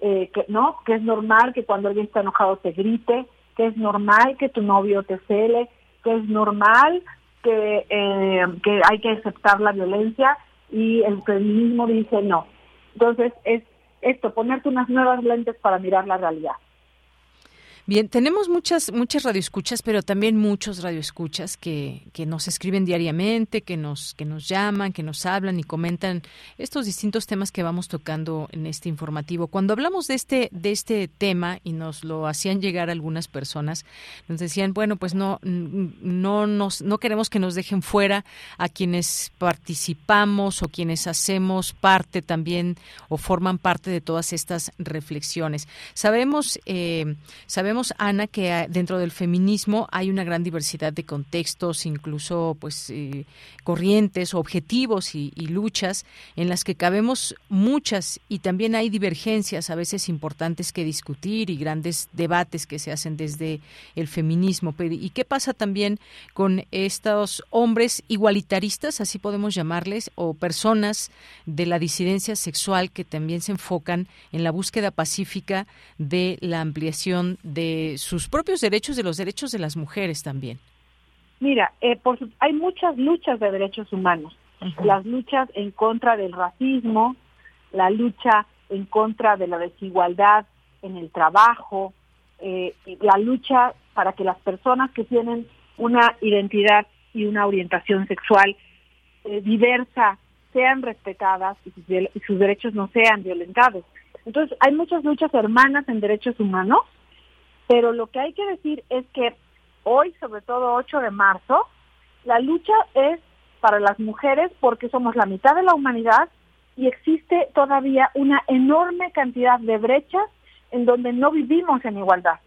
eh, que no, que es normal que cuando alguien está enojado te grite, que es normal que tu novio te cele, que es normal, que, eh, que hay que aceptar la violencia y el feminismo dice no. Entonces es esto, ponerte unas nuevas lentes para mirar la realidad. Bien, tenemos muchas muchas radioescuchas, pero también muchos radioescuchas que, que nos escriben diariamente, que nos que nos llaman, que nos hablan y comentan estos distintos temas que vamos tocando en este informativo. Cuando hablamos de este de este tema y nos lo hacían llegar algunas personas, nos decían, bueno, pues no no nos no queremos que nos dejen fuera a quienes participamos o quienes hacemos parte también o forman parte de todas estas reflexiones. Sabemos eh, sabemos Ana, que ah, dentro del feminismo hay una gran diversidad de contextos, incluso pues eh, corrientes, objetivos y, luchas en las que cabemos muchas y también hay divergencias a veces importantes que discutir y grandes debates que se hacen desde el feminismo. ¿Y qué pasa también con estos hombres igualitaristas, así podemos llamarles, o personas de la disidencia sexual que también se enfocan en la búsqueda pacífica de la ampliación de sus propios derechos, de los derechos de las mujeres también. Mira, eh, por hay muchas luchas de derechos humanos. Las luchas en contra del racismo, la lucha en contra de la desigualdad en el trabajo, eh, la lucha para que las personas que tienen una identidad y una orientación sexual eh, diversa sean respetadas y sus derechos no sean violentados. Entonces, hay muchas luchas hermanas en derechos humanos pero lo que hay que decir es que hoy, sobre todo 8 de marzo, la lucha es para las mujeres porque somos la mitad de la humanidad y existe todavía una enorme cantidad de brechas en donde no vivimos en igualdad.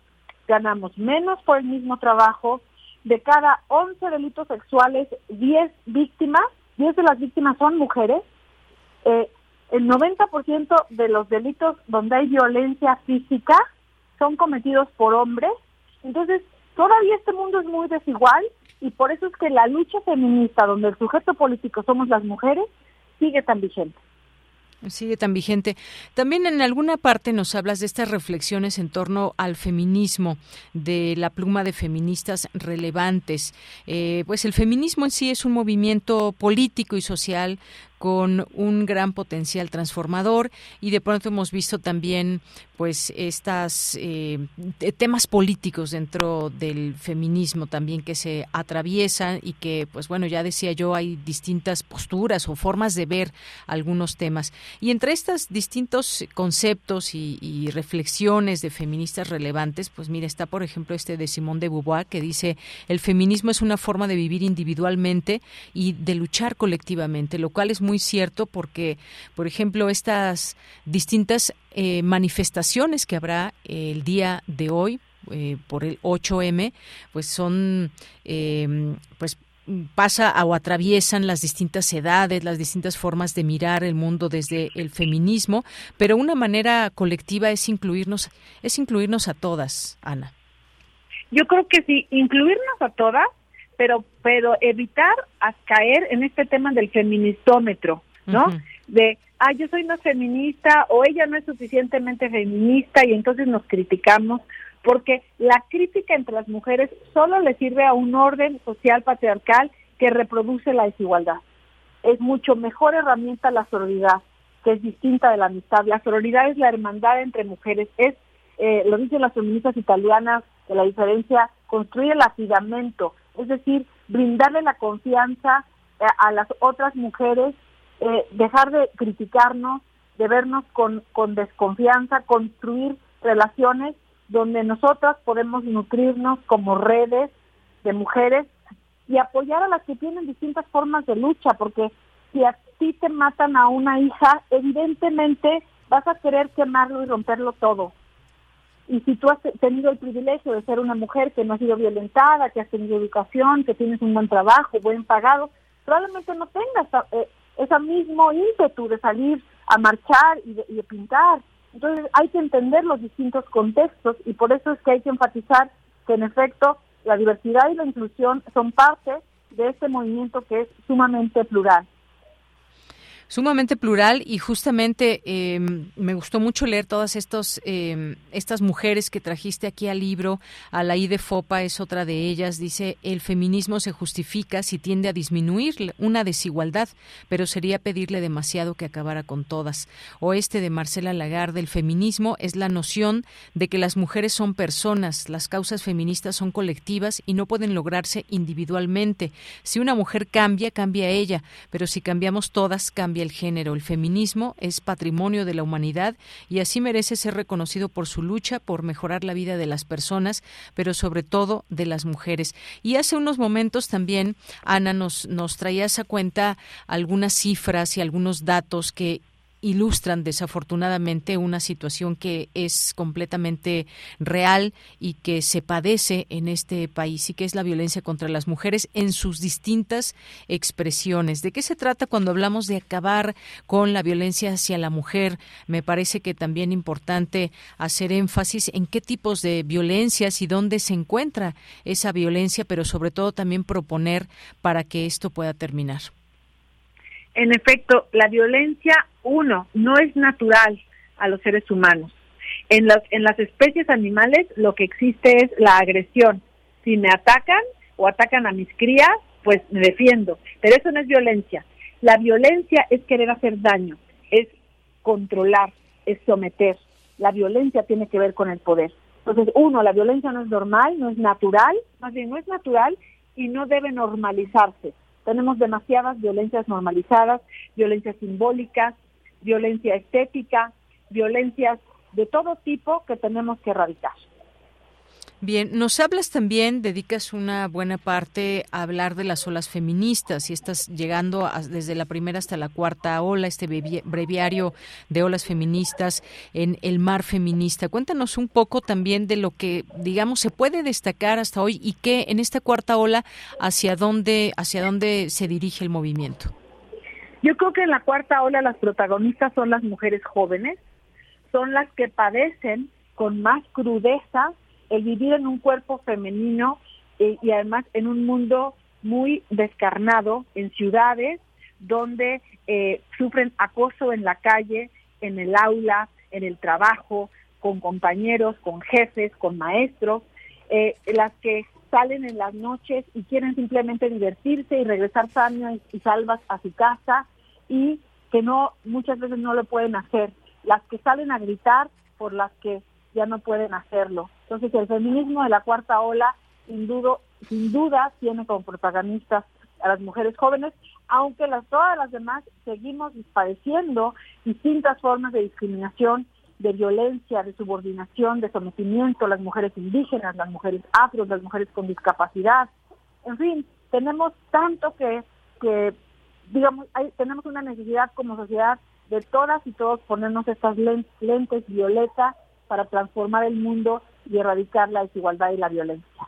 Ganamos menos por el mismo trabajo. De cada 11 delitos sexuales, 10 víctimas, 10 de las víctimas son mujeres. Eh, el 90% de los delitos donde hay violencia física son cometidos por hombres. Entonces, todavía este mundo es muy desigual y por eso es que la lucha feminista, donde el sujeto político somos las mujeres, sigue tan vigente. Sigue tan vigente. También en alguna parte nos hablas de estas reflexiones en torno al feminismo, de la pluma de feministas relevantes. Eh, pues el feminismo en sí es un movimiento político y social con un gran potencial transformador y de pronto hemos visto también pues estas eh, temas políticos dentro del feminismo también que se atraviesan y que pues bueno ya decía yo hay distintas posturas o formas de ver algunos temas. Y entre estos distintos conceptos y, reflexiones de feministas relevantes pues mira está por ejemplo este de Simón de Beauvoir que dice el feminismo es una forma de vivir individualmente y de luchar colectivamente lo cual es muy cierto porque por ejemplo estas distintas eh, manifestaciones que habrá el día de hoy eh, por el 8M, pues son, em, pues pasa o atraviesan las distintas edades, las distintas formas de mirar el mundo desde el feminismo, pero una manera colectiva es incluirnos, es incluirnos a todas, Ana. Yo creo que sí, incluirnos a todas, pero pero evitar a caer en este tema del feministómetro, ¿no? De ah, yo soy más feminista o ella no es suficientemente feminista y entonces nos criticamos, porque la crítica entre las mujeres solo le sirve a un orden social patriarcal que reproduce la desigualdad. Es mucho mejor herramienta la sororidad, que es distinta de la amistad. La sororidad es la hermandad entre mujeres, es, eh, lo dicen las feministas italianas, que la diferencia construye el afidamento, es decir, brindarle la confianza eh, a las otras mujeres eh, dejar de criticarnos, de vernos con, con desconfianza, construir relaciones donde nosotras podemos nutrirnos como redes de mujeres y apoyar a las que tienen distintas formas de lucha, porque si a ti te matan a una hija, evidentemente vas a querer quemarlo y romperlo todo. Y si tú has tenido el privilegio de ser una mujer que no ha sido violentada, que has tenido educación, que tienes un buen trabajo, buen pagado, probablemente no tengas eh, ese mismo ímpetu de salir a marchar y de, pintar. Entonces hay que entender los distintos contextos y por eso es que hay que enfatizar que en efecto la diversidad y la inclusión son parte de este movimiento que es sumamente plural sumamente plural y justamente em, me gustó mucho leer todas estos, em, estas mujeres que trajiste aquí al libro. Alaí de Fopa es otra de ellas. Dice, el feminismo se justifica si tiende a disminuir una desigualdad, pero sería pedirle demasiado que acabara con todas. O este de Marcela Lagarde, el feminismo es la noción de que las mujeres son personas, las causas feministas son colectivas y no pueden lograrse individualmente. Si una mujer cambia, cambia ella, pero si cambiamos todas, cambia el género. El feminismo es patrimonio de la humanidad y así merece ser reconocido por su lucha por mejorar la vida de las personas, pero sobre todo de las mujeres. Y hace unos momentos también, Ana, nos, nos traía esa cuenta algunas cifras y algunos datos que ilustran desafortunadamente una situación que es completamente real y que se padece en este país y que es la violencia contra las mujeres en sus distintas expresiones. ¿De qué se trata cuando hablamos de acabar con la violencia hacia la mujer? Me parece que también importante hacer énfasis en qué tipos de violencias y dónde se encuentra esa violencia, pero sobre todo también proponer para que esto pueda terminar. En efecto, la violencia, uno, no es natural a los seres humanos. En las, en las especies animales lo que existe es la agresión. Si me atacan o atacan a mis crías, pues me defiendo. Pero eso no es violencia. La violencia es querer hacer daño, es controlar, es someter. La violencia tiene que ver con el poder. Entonces, uno, la violencia no es normal, no es natural, más bien no es natural y no debe normalizarse. Tenemos demasiadas violencias normalizadas, violencias simbólicas, violencia estética, violencias de todo tipo que tenemos que erradicar. Bien, nos hablas también, dedicas una buena parte a hablar de las olas feministas y estás llegando desde la primera hasta la cuarta ola, este breviario de olas feministas en el mar feminista. Cuéntanos un poco también de lo que, digamos, se puede destacar hasta hoy y qué en esta cuarta ola, hacia dónde, hacia dónde se dirige el movimiento. Yo creo que en la cuarta ola las protagonistas son las mujeres jóvenes, son las que padecen con más crudeza el vivir en un cuerpo femenino eh, y además en un mundo muy descarnado, en ciudades donde eh, sufren acoso en la calle, en el aula, en el trabajo, con compañeros, con jefes, con maestros, eh, las que salen en las noches y quieren simplemente divertirse y regresar sanas y salvas a su casa, y que no muchas veces no lo pueden hacer, las que salen a gritar por las que ya no pueden hacerlo. Entonces el feminismo de la cuarta ola sin duda, sin duda tiene como protagonistas a las mujeres jóvenes, aunque las, todas las demás seguimos padeciendo distintas formas de discriminación, de violencia, de subordinación, de sometimiento, las mujeres indígenas, las mujeres afros, las mujeres con discapacidad. En fin, tenemos tanto que, que digamos, hay, tenemos una necesidad como sociedad de todas y todos ponernos estas lentes violeta para transformar el mundo y erradicar la desigualdad y la violencia.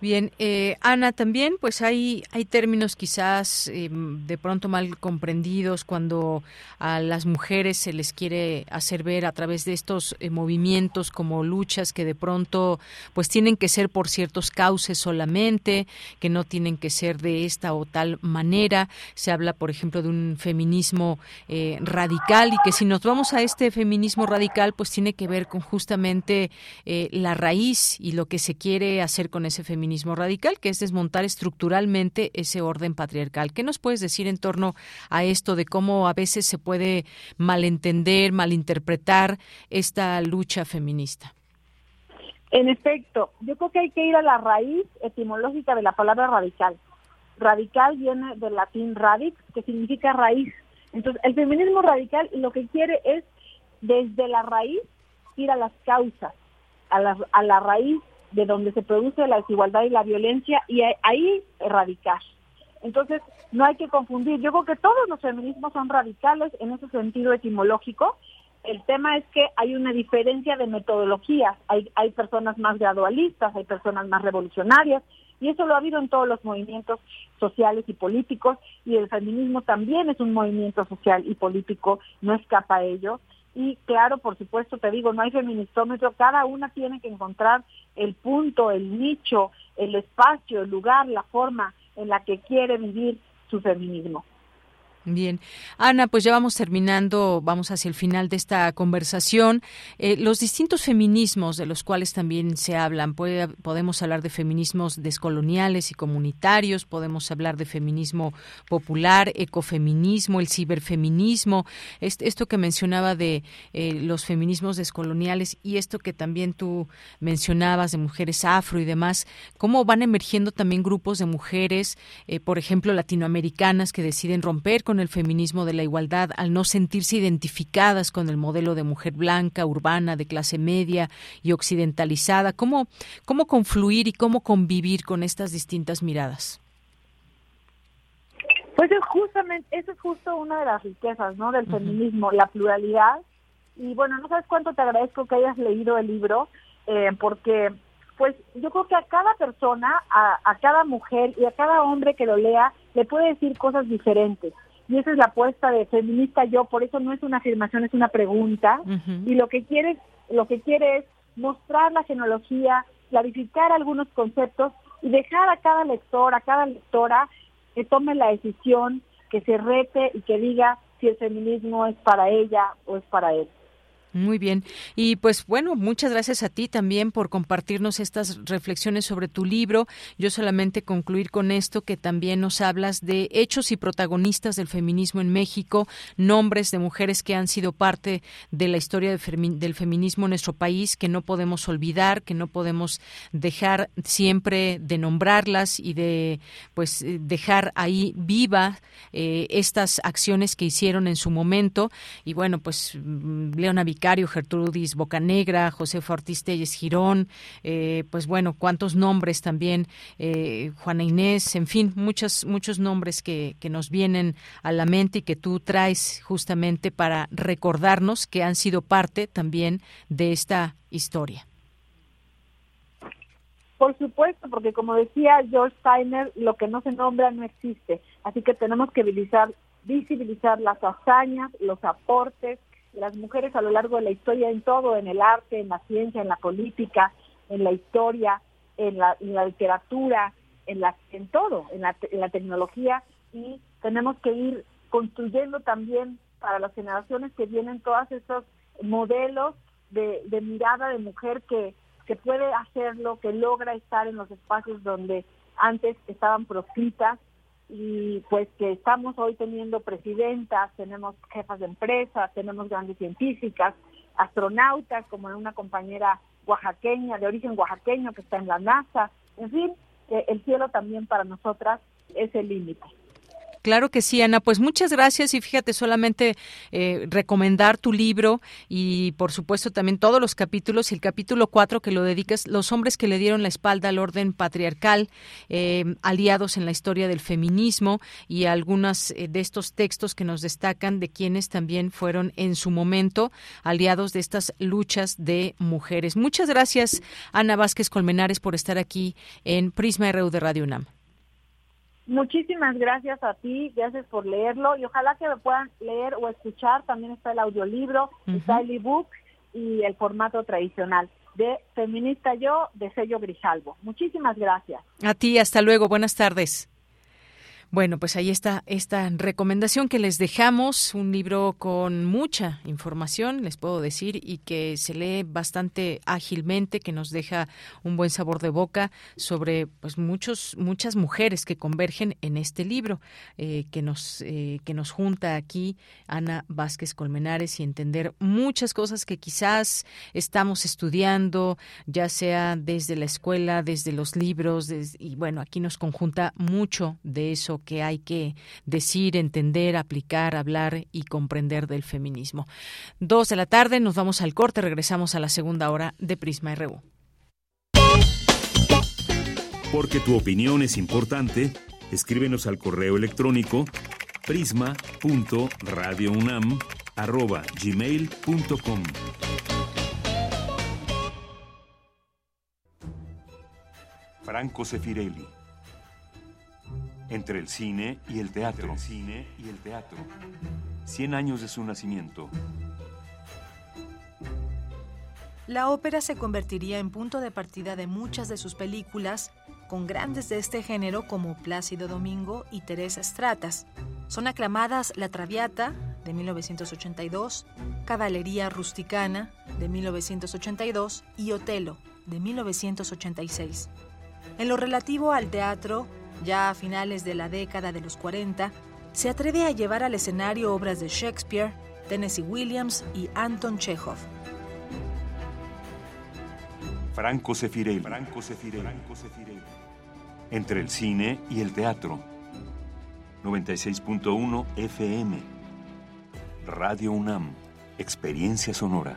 Bien, eh, Ana, también pues hay, hay términos quizás em, de pronto mal comprendidos cuando a las mujeres se les quiere hacer ver a través de estos eh, movimientos como luchas que de pronto pues tienen que ser por ciertos cauces solamente, que no tienen que ser de esta o tal manera. Se habla, por ejemplo, de un feminismo eh, radical y que si nos vamos a este feminismo radical pues tiene que ver con justamente la raíz y lo que se quiere hacer con ese feminismo radical, que es desmontar estructuralmente ese orden patriarcal. ¿Qué nos puedes decir en torno a esto de cómo a veces se puede malentender, malinterpretar esta lucha feminista? En efecto, yo creo que hay que ir a la raíz etimológica de la palabra radical. Radical viene del latín radix, que significa raíz. Entonces, el feminismo radical lo que quiere es desde la raíz ir a las causas, a la, a la raíz de donde se produce la desigualdad y la violencia y ahí erradicar. Entonces, no hay que confundir. Yo creo que todos los feminismos son radicales en ese sentido etimológico. El tema es que hay una diferencia de metodologías. Hay, hay personas más gradualistas, hay personas más revolucionarias, y eso lo ha habido en todos los movimientos sociales y políticos, y el feminismo también es un movimiento social y político, no escapa a ello. Y claro, por supuesto, te digo, no hay feministómetro, cada una tiene que encontrar el punto, el nicho, el espacio, el lugar, la forma en la que quiere vivir su feminismo. Bien. Ana, pues ya vamos terminando, vamos hacia el final de esta conversación. Eh, los distintos feminismos de los cuales también se hablan, podemos hablar de feminismos descoloniales y comunitarios, podemos hablar de feminismo popular, ecofeminismo, el ciberfeminismo, esto que mencionaba de eh, los feminismos descoloniales y esto que también tú mencionabas de mujeres afro y demás, cómo van emergiendo también grupos de mujeres, eh, por ejemplo, latinoamericanas que deciden romper con el feminismo de la igualdad al no sentirse identificadas con el modelo de mujer blanca, urbana, de clase media y occidentalizada? ¿Cómo, cómo confluir y cómo convivir con estas distintas miradas? Pues es justamente, eso es justo una de las riquezas, ¿no? Del feminismo, la pluralidad. Y bueno, no sabes cuánto te agradezco que hayas leído el libro, eh, porque pues yo creo que a cada persona, a, a, cada mujer y a cada hombre que lo lea, le puede decir cosas diferentes y esa es la apuesta de feminista yo, por eso no es una afirmación, es una pregunta, y lo que quiere, lo que quiere es mostrar la genealogía, clarificar algunos conceptos y dejar a cada lector, a cada lectora que tome la decisión, que se rete y que diga si el feminismo es para ella o es para él. Muy bien. Y pues bueno, muchas gracias a ti también por compartirnos estas reflexiones sobre tu libro. Yo solamente concluir con esto que también nos hablas de hechos y protagonistas del feminismo en México, nombres de mujeres que han sido parte de la historia del feminismo en nuestro país, que no podemos olvidar, que no podemos dejar siempre de nombrarlas y de pues eh, dejar ahí viva eh, estas acciones que hicieron en su momento. Y bueno, pues mm, Leona Vicario, Gertrudis Bocanegra, José Ortiz Telles Girón, eh, pues bueno, cuántos nombres también, eh, Juana Inés, en fin, muchos, muchos nombres que, que nos vienen a la mente y que tú traes justamente para recordarnos que han sido parte también de esta historia. Por supuesto, porque como decía George Steiner, lo que no se nombra no existe. Así que tenemos que visibilizar, visibilizar las hazañas, los aportes, las mujeres a lo largo de la historia en todo, en el arte, en la ciencia, en la política, en la historia, en la, literatura, en, todo, en la, tecnología. Y tenemos que ir construyendo también para las generaciones que vienen todos esos modelos de, de mirada de mujer que, que puede hacerlo, que logra estar en los espacios donde antes estaban proscritas y pues que estamos hoy teniendo presidentas, tenemos jefas de empresas, tenemos grandes científicas, astronautas, como una compañera oaxaqueña, de origen oaxaqueño que está en la NASA, en fin, el cielo también para nosotras es el límite. Claro que sí, Ana. Pues muchas gracias y fíjate solamente eh, recomendar tu libro y por supuesto también todos los capítulos el capítulo 4 que lo dedicas, los hombres que le dieron la espalda al orden patriarcal, eh, aliados en la historia del feminismo y algunos eh, de estos textos que nos destacan de quienes también fueron en su momento aliados de estas luchas de mujeres. Muchas gracias, Ana Vázquez Colmenares, por estar aquí en Prisma RU de Radio UNAM. Muchísimas gracias a ti, gracias por leerlo y ojalá que lo puedan leer o escuchar. También está el audiolibro, está el ebook y el formato tradicional de Feminista Yo de sello Grijalvo. Muchísimas gracias. A ti, hasta luego, buenas tardes. Bueno, pues ahí está esta recomendación que les dejamos, un libro con mucha información, les puedo decir, y que se lee bastante ágilmente, que nos deja un buen sabor de boca sobre pues muchos muchas mujeres que convergen en este libro eh, que nos eh, que nos junta aquí Ana Vázquez Colmenares y entender muchas cosas que quizás estamos estudiando, ya sea desde la escuela, desde los libros, y bueno, aquí nos conjunta mucho de eso que hay que decir, entender, aplicar, hablar y comprender del feminismo. Dos de la tarde, nos vamos al corte, regresamos a la segunda hora de Prisma RU. Porque tu opinión es importante, escríbenos al correo electrónico prisma.radiounam@gmail.com. Franco Sefirelli entre el cine y el teatro. cine y el teatro. Cien años de su nacimiento. La ópera se convertiría en punto de partida de muchas de sus películas, con grandes de este género como Plácido Domingo y Teresa Stratas. Son aclamadas La Traviata, de 1982, Caballería Rusticana, de 1982, y Otelo, de 1986. En lo relativo al teatro, ya a finales de la década de los 40, se atreve a llevar al escenario obras de Shakespeare, Tennessee Williams y Anton Chekhov. Franco Sefirelli. Entre el cine y el teatro. 96.1 FM. Radio UNAM. Experiencia sonora.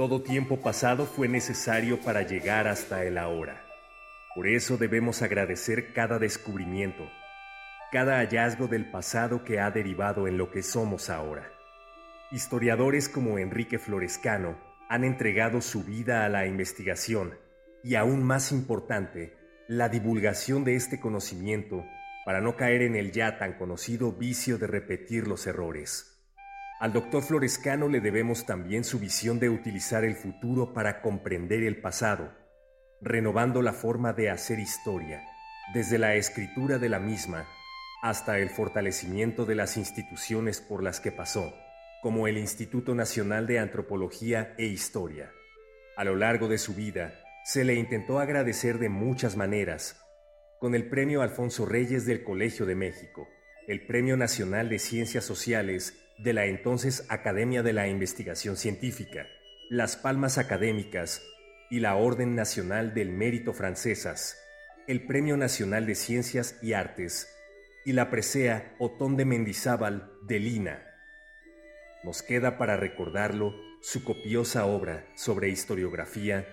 Todo tiempo pasado fue necesario para llegar hasta el ahora. Por eso debemos agradecer cada descubrimiento, cada hallazgo del pasado que ha derivado en lo que somos ahora. Historiadores como Enrique Florescano han entregado su vida a la investigación y aún más importante, la divulgación de este conocimiento para no caer en el ya tan conocido vicio de repetir los errores. Al doctor Florescano le debemos también su visión de utilizar el futuro para comprender el pasado, renovando la forma de hacer historia, desde la escritura de la misma hasta el fortalecimiento de las instituciones por las que pasó, como el Instituto Nacional de Antropología e Historia. A lo largo de su vida, se le intentó agradecer de muchas maneras, con el Premio Alfonso Reyes del Colegio de México, el Premio Nacional de Ciencias Sociales de la entonces Academia de la Investigación Científica, las palmas académicas y la Orden Nacional del Mérito Francesas, el Premio Nacional de Ciencias y Artes y la presea Otón de Mendizábal de Lina. Nos queda para recordarlo su copiosa obra sobre historiografía,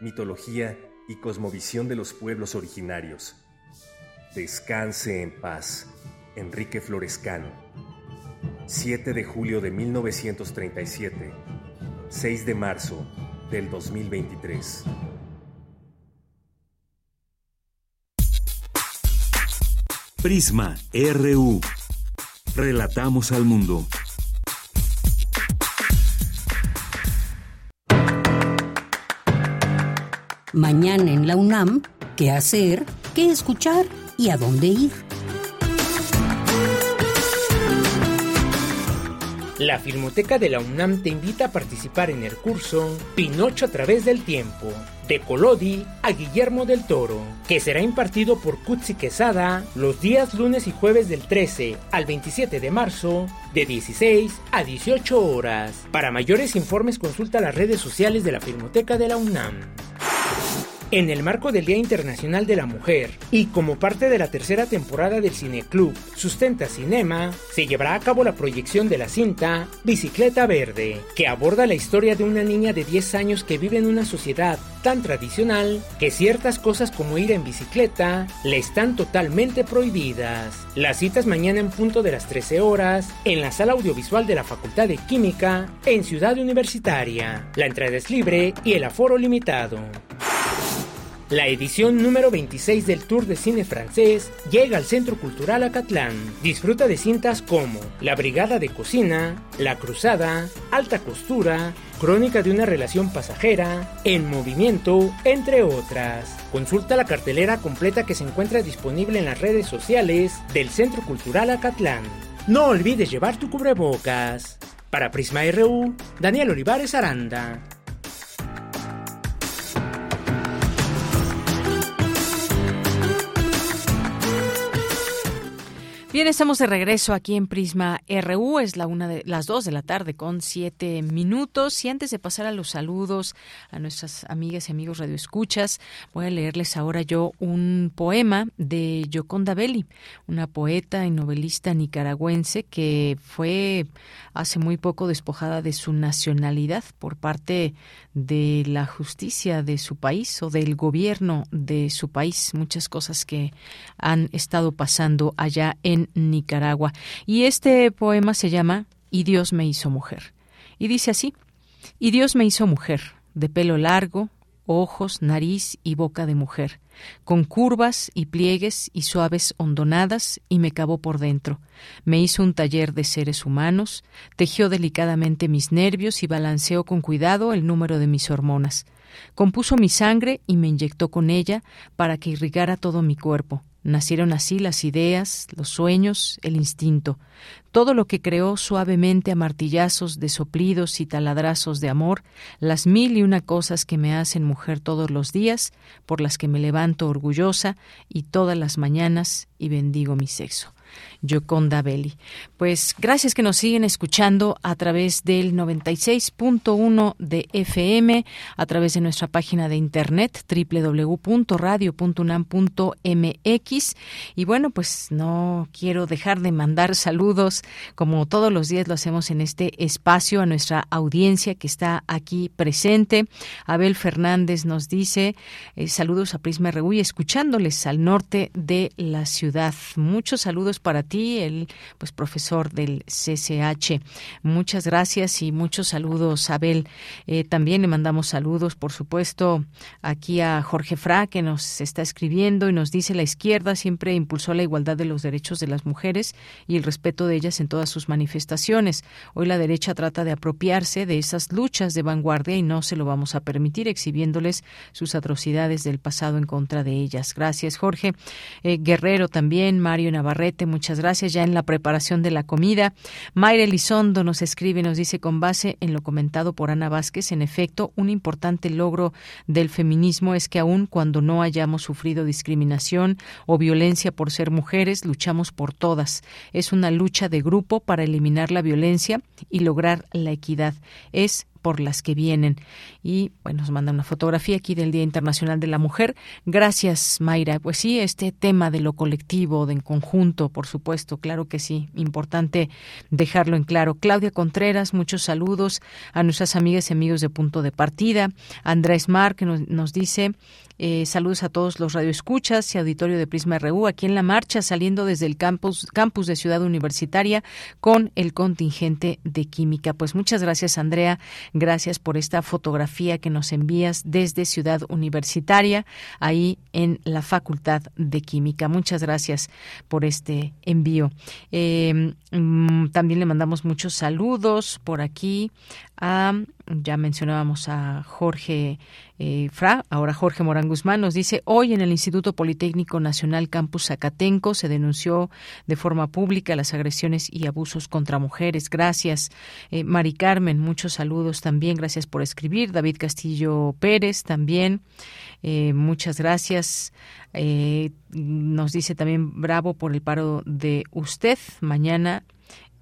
mitología y cosmovisión de los pueblos originarios. Descanse en paz, Enrique Florescano. 7 de julio de 1937, 6 de marzo del 2023. Prisma RU. Relatamos al mundo. Mañana en la UNAM, ¿qué hacer? ¿Qué escuchar? ¿Y a dónde ir? La Filmoteca de la UNAM te invita a participar en el curso Pinocho a través del tiempo, de Colodi a Guillermo del Toro, que será impartido por Kutsi Quesada los días lunes y jueves del 13 al 27 de marzo, de 16 a 18 horas. Para mayores informes consulta las redes sociales de la Filmoteca de la UNAM. En el marco del Día Internacional de la Mujer y como parte de la tercera temporada del Cineclub Sustenta Cinema, se llevará a cabo la proyección de la cinta Bicicleta Verde, que aborda la historia de una niña de 10 años que vive en una sociedad tan tradicional que ciertas cosas como ir en bicicleta le están totalmente prohibidas. Las citas mañana en punto de las 13 horas en la sala audiovisual de la Facultad de Química en Ciudad Universitaria. La entrada es libre y el aforo limitado. La edición número 26 del Tour de Cine Francés llega al Centro Cultural Acatlán. Disfruta de cintas como La Brigada de Cocina, La Cruzada, Alta Costura, Crónica de una relación pasajera, En Movimiento, entre otras. Consulta la cartelera completa que se encuentra disponible en las redes sociales del Centro Cultural Acatlán. No olvides llevar tu cubrebocas. Para Prisma RU, Daniel Olivares Aranda. Bien, estamos de regreso aquí en Prisma RU. Es la una de las dos de la tarde con siete minutos. Y antes de pasar a los saludos a nuestras amigas y amigos radioescuchas, voy a leerles ahora yo un poema de Yoconda Belli, una poeta y novelista nicaragüense que fue hace muy poco despojada de su nacionalidad por parte de la justicia de su país o del gobierno de su país. Muchas cosas que han estado pasando allá en Nicaragua. Y este poema se llama Y Dios me hizo mujer. Y dice así, Y Dios me hizo mujer, de pelo largo, ojos, nariz y boca de mujer, con curvas y pliegues y suaves hondonadas, y me cavó por dentro. Me hizo un taller de seres humanos, tejió delicadamente mis nervios y balanceó con cuidado el número de mis hormonas. Compuso mi sangre y me inyectó con ella para que irrigara todo mi cuerpo. Nacieron así las ideas, los sueños, el instinto, todo lo que creó suavemente a martillazos de soplidos y taladrazos de amor, las mil y una cosas que me hacen mujer todos los días, por las que me levanto orgullosa y todas las mañanas y bendigo mi sexo. Yoconda Belli. Pues gracias que nos siguen escuchando a través del 96.1 de FM, a través de nuestra página de internet www.radio.unam.mx y bueno, pues no quiero dejar de mandar saludos como todos los días lo hacemos en este espacio a nuestra audiencia que está aquí presente. Abel Fernández nos dice eh, saludos a Prisma RU escuchándoles al norte de la ciudad. Muchos saludos para ti, el pues profesor del CCH. Muchas gracias y muchos saludos, Abel. Eh, también le mandamos saludos, por supuesto, aquí a Jorge Fra, que nos está escribiendo y nos dice la izquierda siempre impulsó la igualdad de los derechos de las mujeres y el respeto de ellas en todas sus manifestaciones. Hoy la derecha trata de apropiarse de esas luchas de vanguardia y no se lo vamos a permitir, exhibiéndoles sus atrocidades del pasado en contra de ellas. Gracias, Jorge. Eh, Guerrero también, Mario Navarrete, muchas gracias. Ya en la preparación de la comida. Mayra Elizondo nos escribe, nos dice, con base en lo comentado por Ana Vázquez, en efecto, un importante logro del feminismo es que aun cuando no hayamos sufrido discriminación o violencia por ser mujeres, luchamos por todas. Es una lucha de grupo para eliminar la violencia y lograr la equidad. Es por las que vienen. Y bueno, nos manda una fotografía aquí del Día Internacional de la Mujer. Gracias, Mayra. Pues sí, este tema de lo colectivo, de en conjunto, por supuesto, claro que sí, importante dejarlo en claro. Claudia Contreras, muchos saludos a nuestras amigas y amigos de Punto de Partida. Andrés Mar, que nos, nos dice eh, saludos a todos los radioescuchas y auditorio de Prisma RU aquí en la marcha saliendo desde el campus, campus de Ciudad Universitaria con el contingente de química. Pues muchas gracias Andrea, gracias por esta fotografía que nos envías desde Ciudad Universitaria ahí en la Facultad de Química. Muchas gracias por este envío. Eh, mm, también le mandamos muchos saludos por aquí a, ya mencionábamos a Jorge eh, Fra, ahora Jorge Morán Guzmán, nos dice, hoy en el Instituto Politécnico Nacional Campus Zacatenco se denunció de forma pública las agresiones y abusos contra mujeres. Gracias. Eh, Mari Carmen, muchos saludos también, gracias por escribir. David Castillo Pérez también, eh, muchas gracias. nos dice también bravo por el paro de usted. Mañana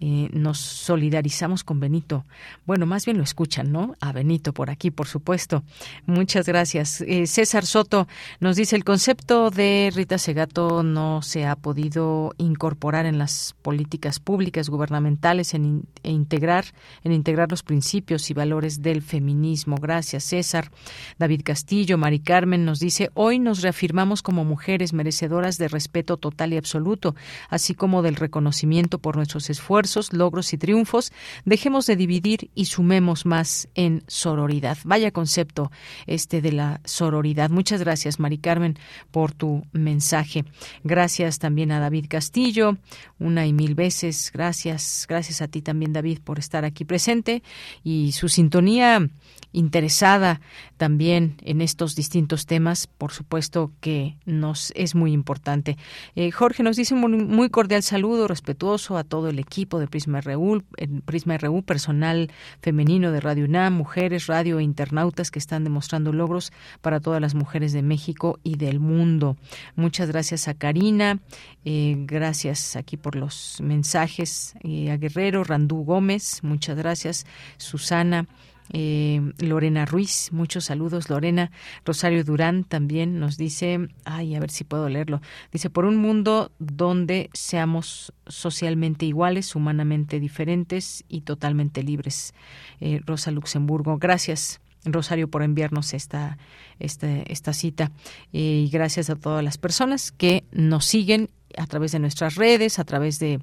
eh, nos solidarizamos con Benito. Bueno, más bien lo escuchan, ¿no? A Benito por aquí, por supuesto. Muchas gracias. Eh, César Soto nos dice, el concepto de Rita Segato no se ha podido incorporar en las políticas públicas gubernamentales en, e integrar, en integrar los principios y valores del feminismo. Gracias, César. David Castillo, Mari Carmen nos dice, hoy nos reafirmamos como mujeres merecedoras de respeto total y absoluto, así como del reconocimiento por nuestros esfuerzos logros y triunfos, dejemos de dividir y sumemos más en sororidad. Vaya concepto este de la sororidad. Muchas gracias, Mari Carmen, por tu mensaje. Gracias también a David Castillo, una y mil veces. Gracias, gracias a ti también, David, por estar aquí presente y su sintonía interesada también en estos distintos temas, por supuesto que nos es muy importante. Eh, Jorge nos dice un muy cordial saludo respetuoso a todo el equipo de Prisma RU, Prisma personal femenino de Radio UNAM, mujeres, radio e internautas que están demostrando logros para todas las mujeres de México y del mundo. Muchas gracias a Karina, eh, gracias aquí por los mensajes, eh, a Guerrero, Randú Gómez, muchas gracias, Susana. Eh, Lorena Ruiz, muchos saludos, Lorena. Rosario Durán también nos dice, ay, a ver si puedo leerlo. Dice, por un mundo donde seamos socialmente iguales, humanamente diferentes y totalmente libres. Eh, Rosa Luxemburgo, gracias. Rosario por enviarnos esta, esta, cita eh, y gracias a todas las personas que nos siguen a través de nuestras redes, a través de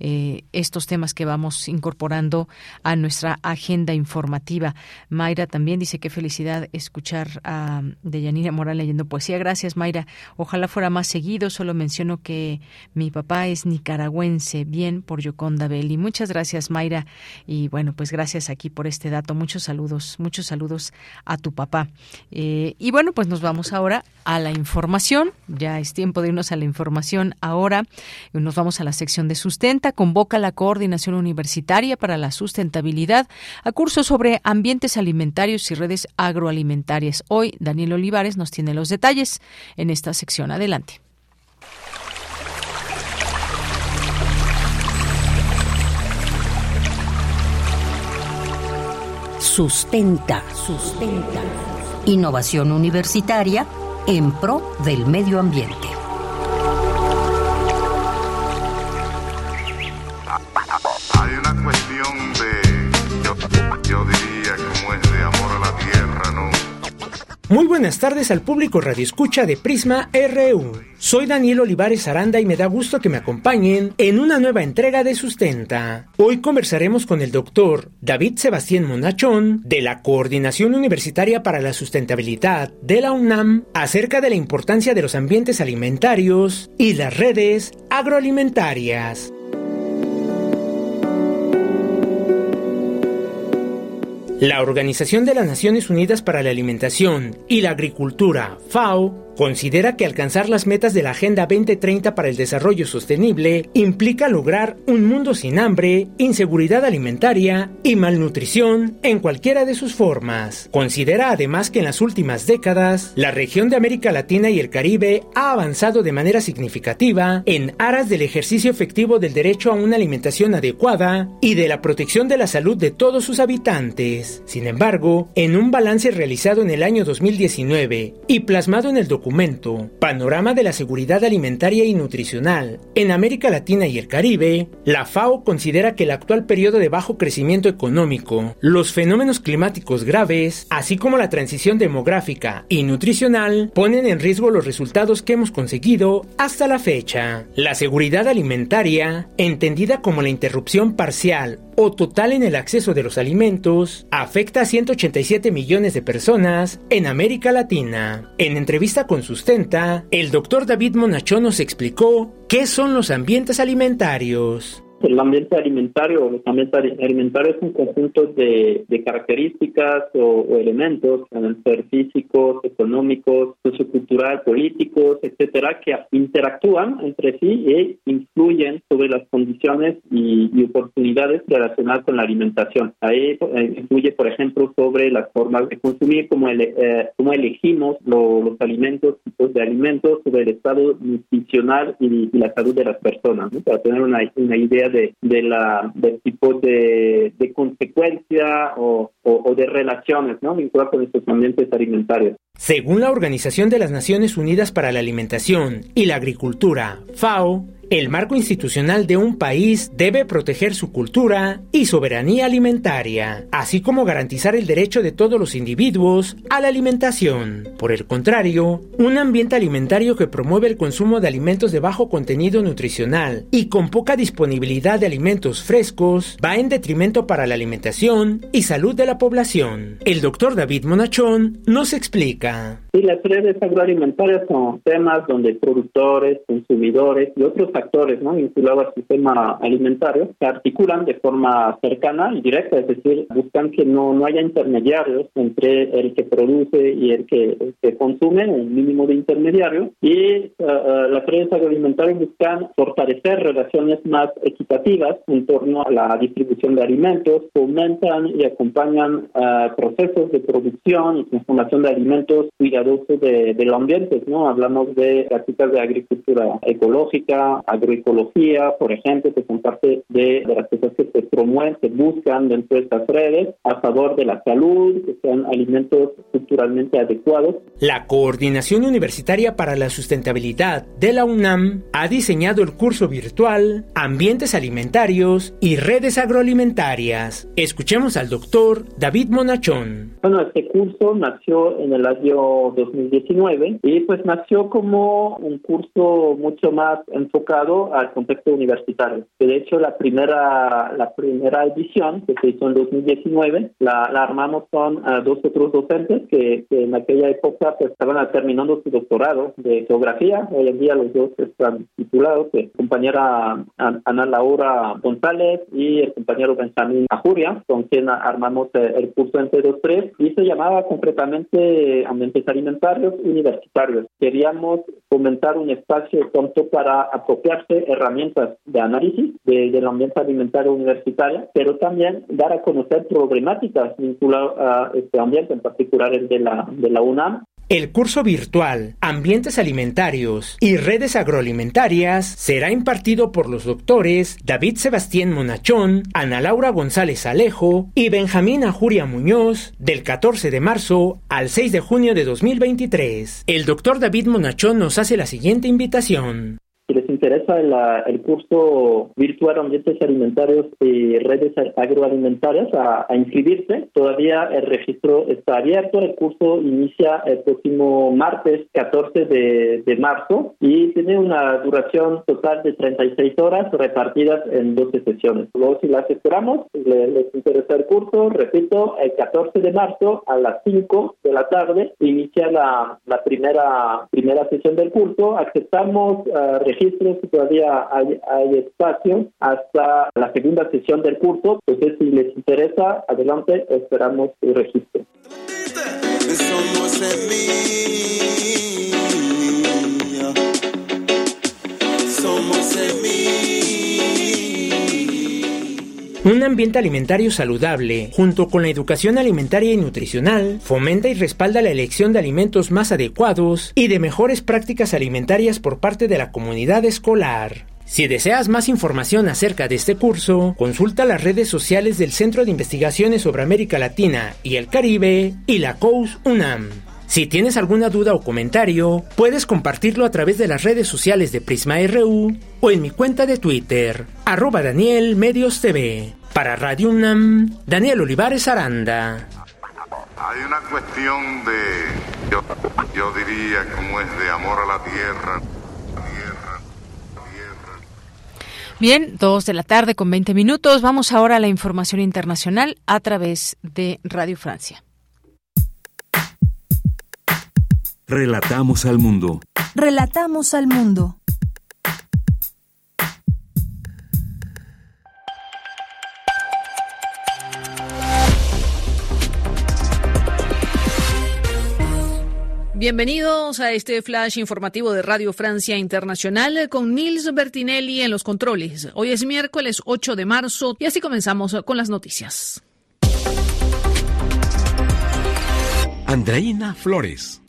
eh, estos temas que vamos incorporando a nuestra agenda informativa. Mayra también dice qué felicidad escuchar a Deyanira Moral leyendo poesía. Gracias, Mayra. Ojalá fuera más seguido. Solo menciono que mi papá es nicaragüense. Bien por Yoconda Belli. Muchas gracias, Mayra. Y bueno, pues gracias aquí por este dato. Muchos saludos, muchos saludos a tu papá. Eh, y bueno, pues nos vamos ahora a la información. Ya es tiempo de irnos a la información ahora. Nos vamos a la sección de sustenta. Convoca la Coordinación Universitaria para la Sustentabilidad a cursos sobre ambientes alimentarios y redes agroalimentarias. Hoy Daniel Olivares nos tiene los detalles en esta sección. Adelante. Sustenta, sustenta. Innovación universitaria en pro del medio ambiente. Muy buenas tardes al público Radio Escucha de Prisma RU. Soy Daniel Olivares Aranda y me da gusto que me acompañen en una nueva entrega de Sustenta. Hoy conversaremos con el doctor David Sebastián Monachón de la Coordinación Universitaria para la Sustentabilidad de la UNAM acerca de la importancia de los ambientes alimentarios y las redes agroalimentarias. La Organización de las Naciones Unidas para la Alimentación y la Agricultura, FAO, considera que alcanzar las metas de la Agenda 2030 para el Desarrollo Sostenible implica lograr un mundo sin hambre, inseguridad alimentaria y malnutrición en cualquiera de sus formas. Considera además que en las últimas décadas, la región de América Latina y el Caribe ha avanzado de manera significativa en aras del ejercicio efectivo del derecho a una alimentación adecuada y de la protección de la salud de todos sus habitantes. Sin embargo, en un balance realizado en el año 2019 y plasmado en el documento Panorama de la Seguridad Alimentaria y Nutricional en América Latina y el Caribe, la FAO considera que el actual periodo de bajo crecimiento económico, los fenómenos climáticos graves, así como la transición demográfica y nutricional, ponen en riesgo los resultados que hemos conseguido hasta la fecha. La seguridad alimentaria, entendida como la interrupción parcial o total en el acceso de los alimentos, afecta a 187 millones de personas en América Latina. En entrevista con Sustenta, el doctor David Monachón nos explicó qué son los ambientes alimentarios. El ambiente alimentario, el ambiente alimentario es un conjunto de, características o, elementos, pueden ser físicos, económicos, sociocultural, políticos, etcétera, que interactúan entre sí e influyen sobre las condiciones y, oportunidades relacionadas con la alimentación. Ahí eh, influye, por ejemplo, sobre las formas de consumir, cómo, eh, elegimos los alimentos, tipos de alimentos, sobre el estado nutricional y, la salud de las personas, para tener una idea de, de la, del tipo de, de consecuencia o, o, de relaciones ¿no? vinculadas con estos ambientes alimentarios. Según la Organización de las Naciones Unidas para la Alimentación y la Agricultura, FAO, el marco institucional de un país debe proteger su cultura y soberanía alimentaria, así como garantizar el derecho de todos los individuos a la alimentación. Por el contrario, un ambiente alimentario que promueve el consumo de alimentos de bajo contenido nutricional y con poca disponibilidad de alimentos frescos va en detrimento para la alimentación y salud de la población. El doctor David Monachón nos explica. Sí, las redes agroalimentarias son temas donde productores, consumidores y otros actores ¿no? vinculados al sistema alimentario se articulan de forma cercana y directa, es decir, buscan que no, no haya intermediarios entre el que produce y el que, consume, un mínimo de intermediarios, y uh, las redes agroalimentarias buscan fortalecer relaciones más equitativas en torno a la distribución de alimentos, fomentan y acompañan uh, procesos de producción y transformación de alimentos cuidadosos de, del ambiente, ¿no? Hablamos de prácticas de agricultura ecológica, agroecología, por ejemplo, que son parte de, las cosas que se promueven, se buscan dentro de estas redes a favor de la salud, que sean alimentos culturalmente adecuados. La Coordinación Universitaria para la Sustentabilidad de la UNAM ha diseñado el curso virtual Ambientes Alimentarios y Redes Agroalimentarias. Escuchemos al doctor David Monachón. Bueno, este curso nació en el año 2019 y pues nació como un curso mucho más enfocado al contexto universitario. De hecho, la primera, la primera edición que se hizo en 2019 la, armamos con uh, dos otros docentes que, en aquella época pues, estaban terminando su doctorado de geografía. Hoy en día los dos están titulados, la compañera Ana Laura González y el compañero Benjamín Ajuria, con quien armamos eh, el curso entre los tres y se llamaba concretamente Ambientes Alimentarios Universitarios. Queríamos fomentar un espacio pronto para apropiar herramientas de análisis del ambiente alimentario universitario, pero también dar a conocer problemáticas vinculadas a este ambiente, en particular el de la, de la UNAM, el curso virtual Ambientes Alimentarios y Redes Agroalimentarias será impartido por los doctores David Sebastián Monachón, Ana Laura González Alejo y Benjamín Ajuria Muñoz del 14 de marzo al 6 de junio de 2023. El doctor David Monachón nos hace la siguiente invitación. Interesa el curso virtual Ambientes Alimentarios y Redes Agroalimentarias a, inscribirse, todavía el registro está abierto. El curso inicia el próximo martes 14 de, marzo y tiene una duración total de 36 horas repartidas en 12 sesiones. Luego, si las esperamos, les, les interesa el curso, repito, el 14 de marzo a las 5 de la tarde inicia la, la primera, primera sesión del curso. Aceptamos uh, creo que todavía hay, espacio hasta la segunda sesión del curso. Pues, Entonces, si les interesa, adelante, esperamos el registro. Somos semilla. Somos semilla. Un ambiente alimentario saludable, junto con la educación alimentaria y nutricional, fomenta y respalda la elección de alimentos más adecuados y de mejores prácticas alimentarias por parte de la comunidad escolar. Si deseas más información acerca de este curso, consulta las redes sociales del Centro de Investigaciones sobre América Latina y el Caribe y la COUS UNAM. Si tienes alguna duda o comentario, puedes compartirlo a través de las redes sociales de Prisma RU o en mi cuenta de Twitter, arroba Daniel Medios TV. Para Radio UNAM, Daniel Olivares Aranda. Hay una cuestión de, yo, yo diría, como es de amor a la tierra. Bien, dos de la tarde con 20 minutos. Vamos ahora a la información internacional a través de Radio Francia. Relatamos al mundo. Relatamos al mundo. Bienvenidos a este flash informativo de Radio Francia Internacional con Nils Bertinelli en los controles. Hoy es miércoles 8 de marzo y así comenzamos con las noticias. Andreina Flores.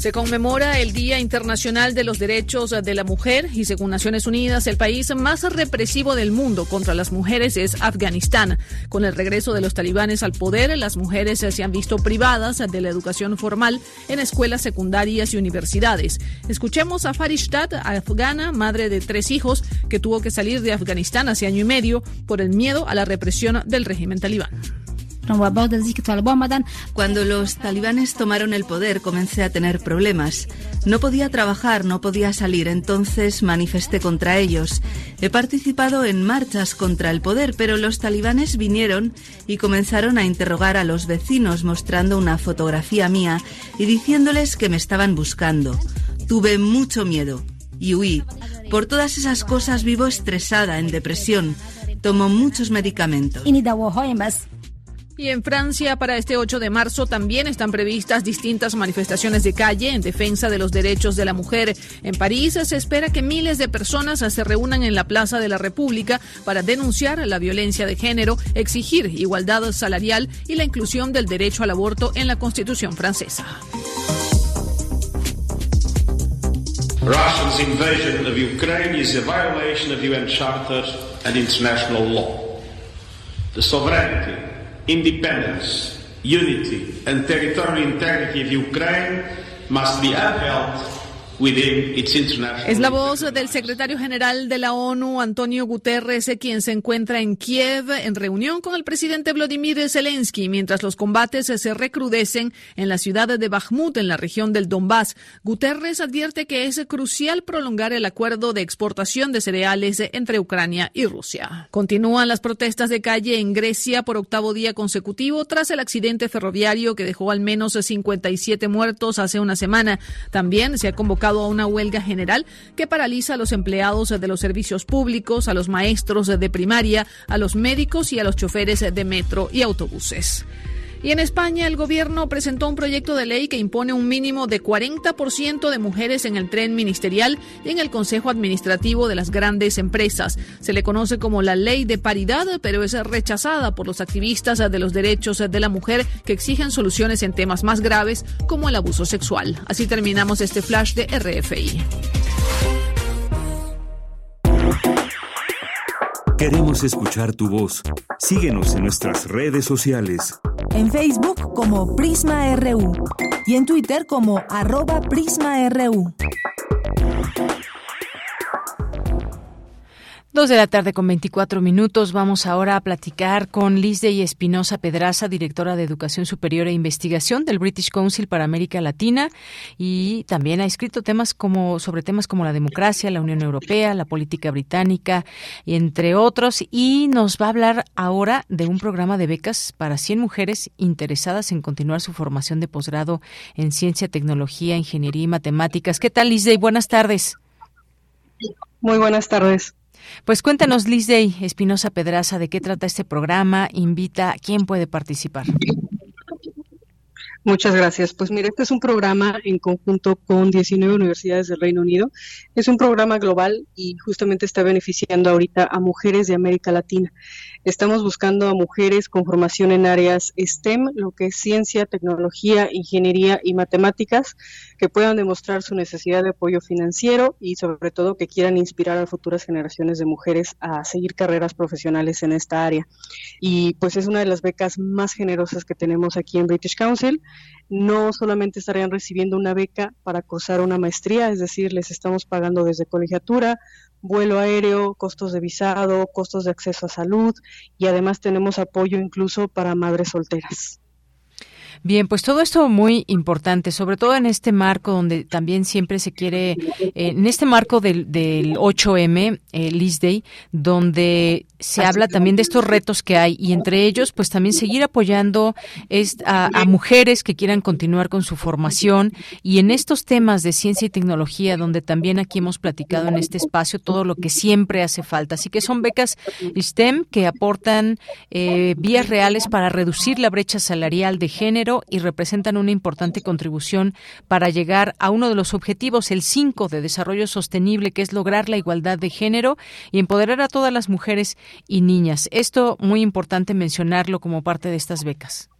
Se conmemora el Día Internacional de los Derechos de la Mujer y según Naciones Unidas, el país más represivo del mundo contra las mujeres es Afganistán. Con el regreso de los talibanes al poder, las mujeres se han visto privadas de la educación formal en escuelas secundarias y universidades. Escuchemos a Farishtat, afgana, madre de tres hijos, que tuvo que salir de Afganistán hace año y medio por el miedo a la represión del régimen talibán. Cuando los talibanes tomaron el poder comencé a tener problemas. No podía trabajar, no podía salir, entonces manifesté contra ellos. He participado en marchas contra el poder, pero los talibanes vinieron y comenzaron a interrogar a los vecinos mostrando una fotografía mía y diciéndoles que me estaban buscando. Tuve mucho miedo y huí. Por todas esas cosas vivo estresada, en depresión. Tomo muchos medicamentos. Y en Francia, para este 8 de marzo, también están previstas distintas manifestaciones de calle en defensa de los derechos de la mujer. En París se espera que miles de personas se reúnan en la Plaza de la República para denunciar la violencia de género, exigir igualdad salarial y la inclusión del derecho al aborto en la Constitución francesa. Russia's invasion of Ukraine is a violation of UN Charter and international law. The sovereignty independence, unity, and territorial integrity of Ukraine must be upheld Es la voz del secretario general de la ONU, Antonio Guterres, quien se encuentra en Kiev en reunión con el presidente Vladimir Zelensky mientras los combates se recrudecen en la ciudad de Bakhmut, en la región del Donbass. Guterres advierte que es crucial prolongar el acuerdo de exportación de cereales entre Ucrania y Rusia. Continúan las protestas de calle en Grecia por octavo día consecutivo tras el accidente ferroviario que dejó al menos 57 muertos hace una semana. También se ha convocado a una huelga general que paraliza a los empleados de los servicios públicos, a los maestros de primaria, a los médicos y a los choferes de metro y autobuses. Y en España el gobierno presentó un proyecto de ley que impone un mínimo de 40% de mujeres en el tren ministerial y en el Consejo Administrativo de las grandes empresas. Se le conoce como la ley de paridad, pero es rechazada por los activistas de los derechos de la mujer que exigen soluciones en temas más graves como el abuso sexual. Así terminamos este flash de RFI. Queremos escuchar tu voz. Síguenos en nuestras redes sociales. En Facebook como Prisma RU y en Twitter como arroba PrismaRU. Dos de la tarde con 24 minutos. Vamos ahora a platicar con Liz de Espinosa Pedraza, directora de Educación Superior e Investigación del British Council para América Latina y también ha escrito temas como sobre temas como la democracia, la Unión Europea, la política británica, entre otros. Y nos va a hablar ahora de un programa de becas para 100 mujeres interesadas en continuar su formación de posgrado en ciencia, tecnología, ingeniería y matemáticas. ¿Qué tal, Liz Buenas tardes. Muy buenas tardes. Pues cuéntanos, Day Espinosa Pedraza, de qué trata este programa, invita, ¿quién puede participar? Muchas gracias. Pues mire, este es un programa en conjunto con 19 universidades del Reino Unido. Es un programa global y justamente está beneficiando ahorita a mujeres de América Latina. Estamos buscando a mujeres con formación en áreas STEM, lo que es ciencia, tecnología, ingeniería y matemáticas, que puedan demostrar su necesidad de apoyo financiero y sobre todo que quieran inspirar a futuras generaciones de mujeres a seguir carreras profesionales en esta área. Y pues es una de las becas más generosas que tenemos aquí en British Council no solamente estarían recibiendo una beca para cursar una maestría, es decir, les estamos pagando desde colegiatura, vuelo aéreo, costos de visado, costos de acceso a salud y además tenemos apoyo incluso para madres solteras. Bien, pues todo esto muy importante, sobre todo en este marco donde también siempre se quiere, eh, en este marco del, del 8M, eh, Day, donde se habla también de estos retos que hay y entre ellos, pues también seguir apoyando a, a, mujeres que quieran continuar con su formación y en estos temas de ciencia y tecnología, donde también aquí hemos platicado en este espacio todo lo que siempre hace falta. Así que son becas STEM que aportan eh, vías reales para reducir la brecha salarial de género y representan una importante contribución para llegar a uno de los objetivos, el 5 de desarrollo sostenible, que es lograr la igualdad de género y empoderar a todas las mujeres y niñas. Esto muy importante mencionarlo como parte de estas becas.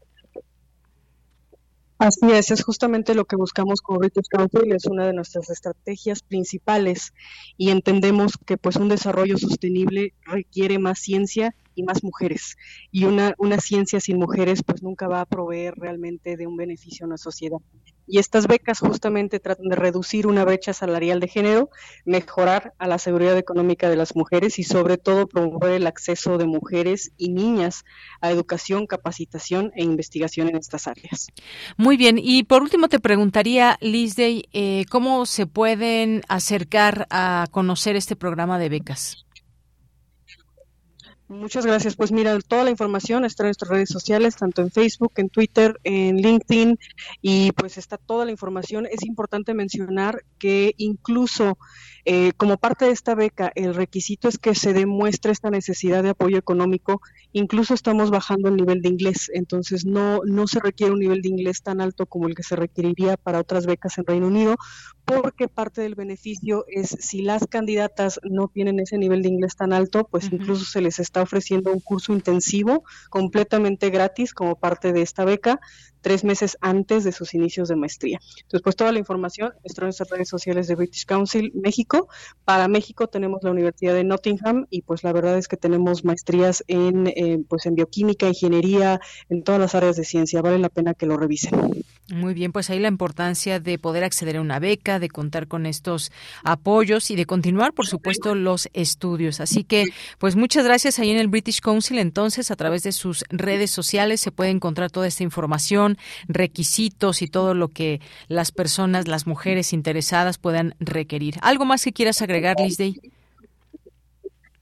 Así es, es justamente lo que buscamos con British Council, es una de nuestras estrategias principales y entendemos que pues un desarrollo sostenible requiere más ciencia y más mujeres. Y una, una ciencia sin mujeres pues nunca va a proveer realmente de un beneficio a la sociedad. Y estas becas justamente tratan de reducir una brecha salarial de género, mejorar a la seguridad económica de las mujeres y sobre todo promover el acceso de mujeres y niñas a educación, capacitación e investigación en estas áreas. Muy bien. Y por último te preguntaría, Liz Day, eh, ¿cómo se pueden acercar a conocer este programa de becas? Muchas gracias. Pues mira, toda la información está en nuestras redes sociales, tanto en Facebook, en Twitter, en LinkedIn, y pues está toda la información. Es importante mencionar que incluso eh, como parte de esta beca, el requisito es que se demuestre esta necesidad de apoyo económico. Incluso estamos bajando el nivel de inglés, entonces no, no se requiere un nivel de inglés tan alto como el que se requeriría para otras becas en Reino Unido, porque parte del beneficio es si las candidatas no tienen ese nivel de inglés tan alto, pues incluso se les está ofreciendo un curso intensivo completamente gratis como parte de esta beca tres meses antes de sus inicios de maestría. Entonces, pues toda la información está en nuestras redes sociales de British Council México. Para México tenemos la Universidad de Nottingham y pues la verdad es que tenemos maestrías en, eh, pues en bioquímica, ingeniería, en todas las áreas de ciencia. Vale la pena que lo revisen. Muy bien, pues ahí la importancia de poder acceder a una beca, de contar con estos apoyos y de continuar, por supuesto, los estudios. Así que, pues muchas gracias ahí en el British Council. Entonces, a través de sus redes sociales se puede encontrar toda esta información, requisitos y todo lo que las personas, las mujeres interesadas puedan requerir. ¿Algo más que quieras agregar, Liz Day?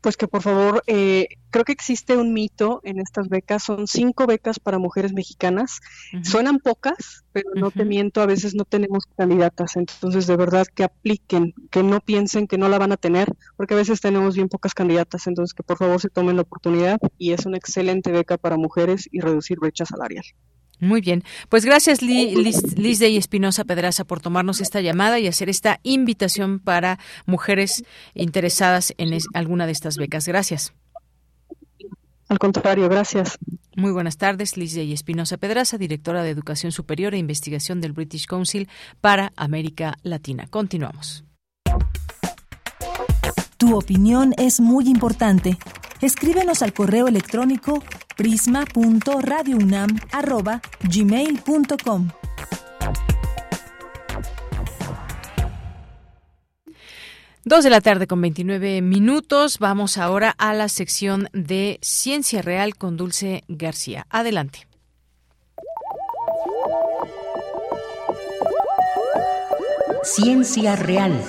pues que por favor, eh, creo que existe un mito en estas becas, son cinco becas para mujeres mexicanas, suenan pocas, pero no te miento, a veces no tenemos candidatas, entonces de verdad que apliquen, que no piensen que no la van a tener, porque a veces tenemos bien pocas candidatas, entonces que por favor se tomen la oportunidad y es una excelente beca para mujeres y reducir brecha salarial. Muy bien. Pues gracias, Liz, de Espinosa Pedraza, por tomarnos esta llamada y hacer esta invitación para mujeres interesadas en alguna de estas becas. Gracias. Al contrario, gracias. Muy buenas tardes, Liz de Espinosa Pedraza, directora de Educación Superior e Investigación del British Council para América Latina. Continuamos. Tu opinión es muy importante. Escríbenos al correo electrónico prisma.radiounam@gmail.com. Dos de la tarde con 29 minutos. Vamos ahora a la sección de Ciencia Real con Dulce García. Adelante. Ciencia Real.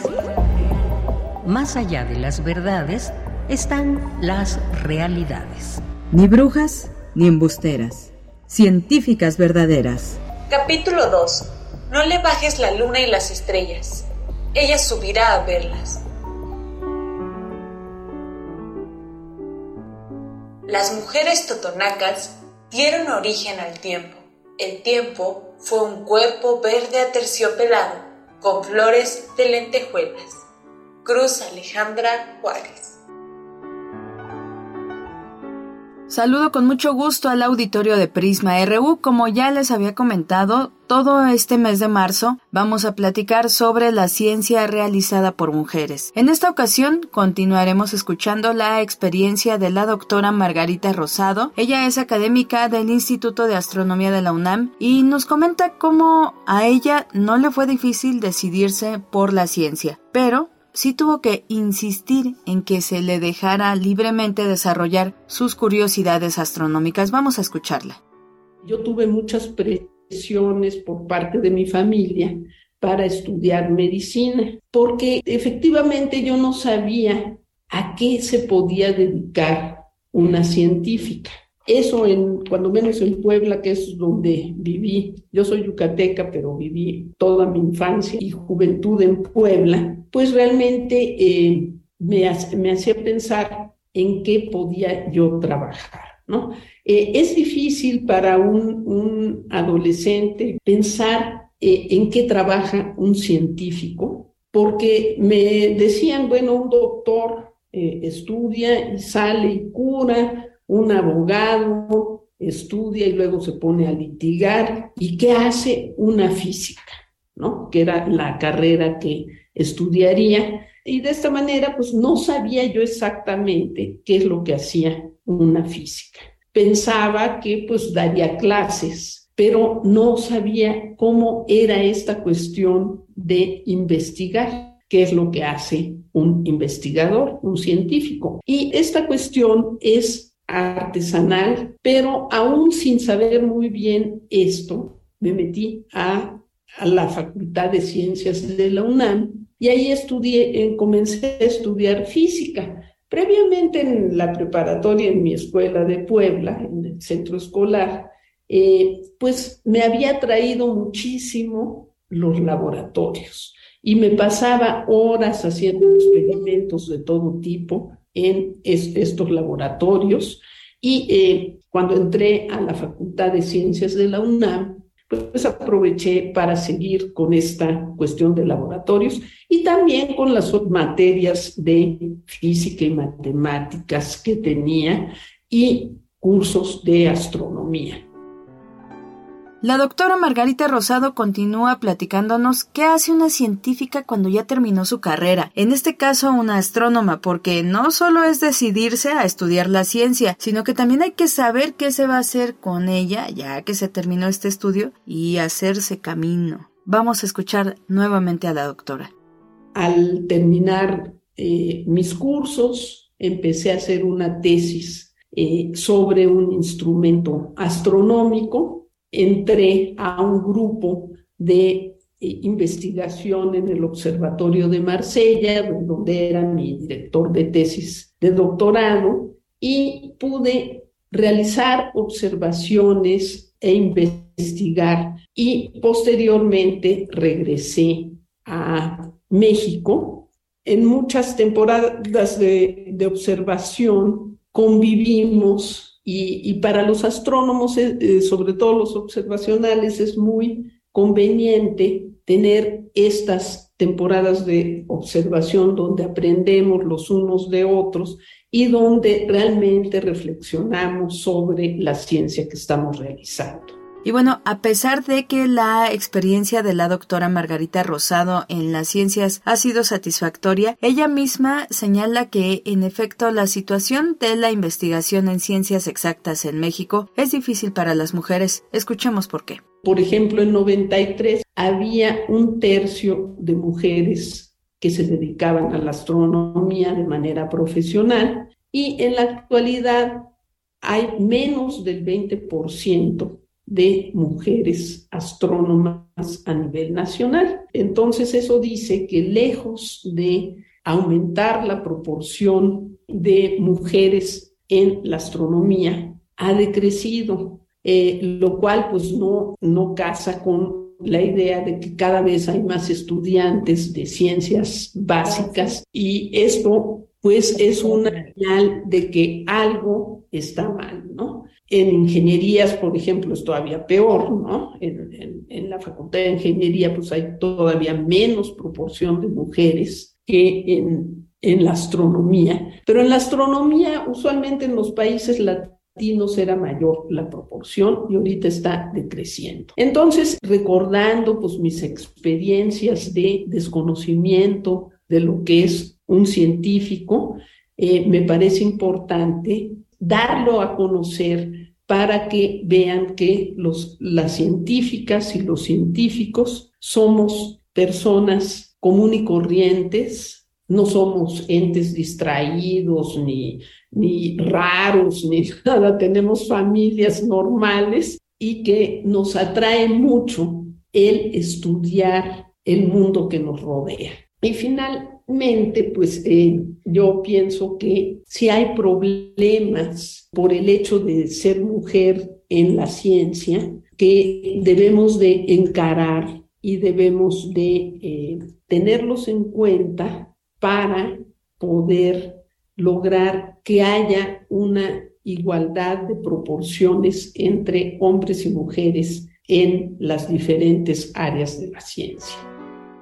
Más allá de las verdades están las realidades. Ni brujas ni embusteras, científicas verdaderas. Capítulo 2. No le bajes la luna y las estrellas. Ella subirá a verlas. Las mujeres totonacas dieron origen al tiempo. El tiempo fue un cuerpo verde aterciopelado con flores de lentejuelas. Cruz Alejandra Juárez. Saludo con mucho gusto al auditorio de Prisma RU. Como ya les había comentado, todo este mes de marzo vamos a platicar sobre la ciencia realizada por mujeres. En esta ocasión continuaremos escuchando la experiencia de la doctora Margarita Rosado. Ella es académica del Instituto de Astronomía de la UNAM y nos comenta cómo a ella no le fue difícil decidirse por la ciencia, pero sí tuvo que insistir en que se le dejara libremente desarrollar sus curiosidades astronómicas. Vamos a escucharla. Yo tuve muchas presiones por parte de mi familia para estudiar medicina, porque efectivamente yo no sabía a qué se podía dedicar una científica. Eso en, cuando menos en Puebla, que es donde viví. Yo soy yucateca, pero viví toda mi infancia y juventud en Puebla. Pues realmente eh, me, me hacía pensar en qué podía yo trabajar. ¿no? Eh, es difícil para un, adolescente pensar eh, en qué trabaja un científico, porque me decían, bueno, un doctor estudia y sale y cura, un abogado estudia y luego se pone a litigar. ¿Y qué hace una física? ¿no? Que era la carrera que estudiaría. Y de esta manera, pues no sabía yo exactamente qué es lo que hacía una física. Pensaba que pues daría clases, pero no sabía cómo era esta cuestión de investigar, qué es lo que hace un investigador, un científico. Y esta cuestión es artesanal, pero aún sin saber muy bien esto, me metí a, la Facultad de Ciencias de la UNAM y ahí estudié, eh, comencé a estudiar física. Previamente en la preparatoria en mi escuela de Puebla, en el centro escolar, eh, pues me había traído muchísimo los laboratorios y me pasaba horas haciendo experimentos de todo tipo en estos laboratorios y eh, cuando entré a la Facultad de Ciencias de la UNAM, pues aproveché para seguir con esta cuestión de laboratorios y también con las materias de física y matemáticas que tenía y cursos de astronomía. La doctora Margarita Rosado continúa platicándonos qué hace una científica cuando ya terminó su carrera, en este caso una astrónoma, porque no solo es decidirse a estudiar la ciencia, sino que también hay que saber qué se va a hacer con ella ya que se terminó este estudio y hacerse camino. Vamos a escuchar nuevamente a la doctora. Al terminar eh, mis cursos, empecé a hacer una tesis eh, sobre un instrumento astronómico entré a un grupo de eh, investigación en el Observatorio de Marsella, donde era mi director de tesis de doctorado, y pude realizar observaciones e investigar. Y posteriormente regresé a México. En muchas temporadas de, de observación convivimos y, para los astrónomos, eh, eh, sobre todo los observacionales, es muy conveniente tener estas temporadas de observación donde aprendemos los unos de otros y donde realmente reflexionamos sobre la ciencia que estamos realizando. Y bueno, a pesar de que la experiencia de la doctora Margarita Rosado en las ciencias ha sido satisfactoria, ella misma señala que, en efecto, la situación de la investigación en ciencias exactas en México es difícil para las mujeres. Escuchemos por qué. Por ejemplo, en 93 había un tercio de mujeres que se dedicaban a la astronomía de manera profesional y en la actualidad hay menos del 20% de mujeres astrónomas a nivel nacional. Entonces eso dice que lejos de aumentar la proporción de mujeres en la astronomía, ha decrecido, eh, lo cual pues no, no casa con la idea de que cada vez hay más estudiantes de ciencias básicas y esto pues es una señal de que algo está mal, ¿no? En ingenierías, por ejemplo, es todavía peor, ¿no? En, la facultad de ingeniería, pues hay todavía menos proporción de mujeres que en, en la astronomía. Pero en la astronomía, usualmente en los países latinos era mayor la proporción y ahorita está decreciendo. Entonces, recordando pues mis experiencias de desconocimiento de lo que es un científico, eh, me parece importante darlo a conocer para que vean que los, las científicas y los científicos somos personas común y corrientes, no somos entes distraídos ni, ni raros ni (laughs) nada, tenemos familias normales y que nos atrae mucho el estudiar el mundo que nos rodea. Y finalmente, pues eh, yo pienso que si hay problemas por el hecho de ser mujer en la ciencia, que debemos de encarar y debemos de eh, tenerlos en cuenta para poder lograr que haya una igualdad de proporciones entre hombres y mujeres en las diferentes áreas de la ciencia.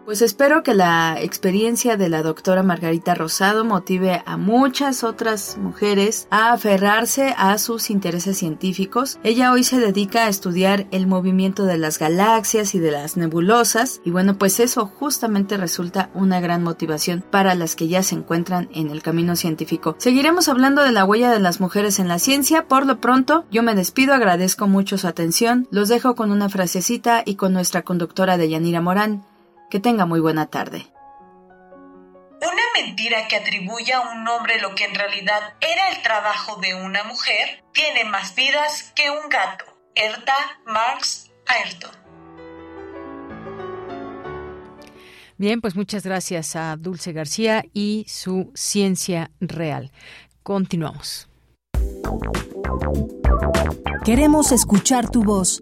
Pues espero que la experiencia de la doctora Margarita Rosado motive a muchas otras mujeres a aferrarse a sus intereses científicos. Ella hoy se dedica a estudiar el movimiento de las galaxias y de las nebulosas y bueno, pues eso justamente resulta una gran motivación para las que ya se encuentran en el camino científico. Seguiremos hablando de la huella de las mujeres en la ciencia. Por lo pronto, yo me despido, agradezco mucho su atención, los dejo con una frasecita y con nuestra conductora de Yanira Morán. Que tenga muy buena tarde. Una mentira que atribuye a un hombre lo que en realidad era el trabajo de una mujer tiene más vidas que un gato. Erta Marx Ayrton. Bien, pues muchas gracias a Dulce García y su ciencia real. Continuamos. Queremos escuchar tu voz.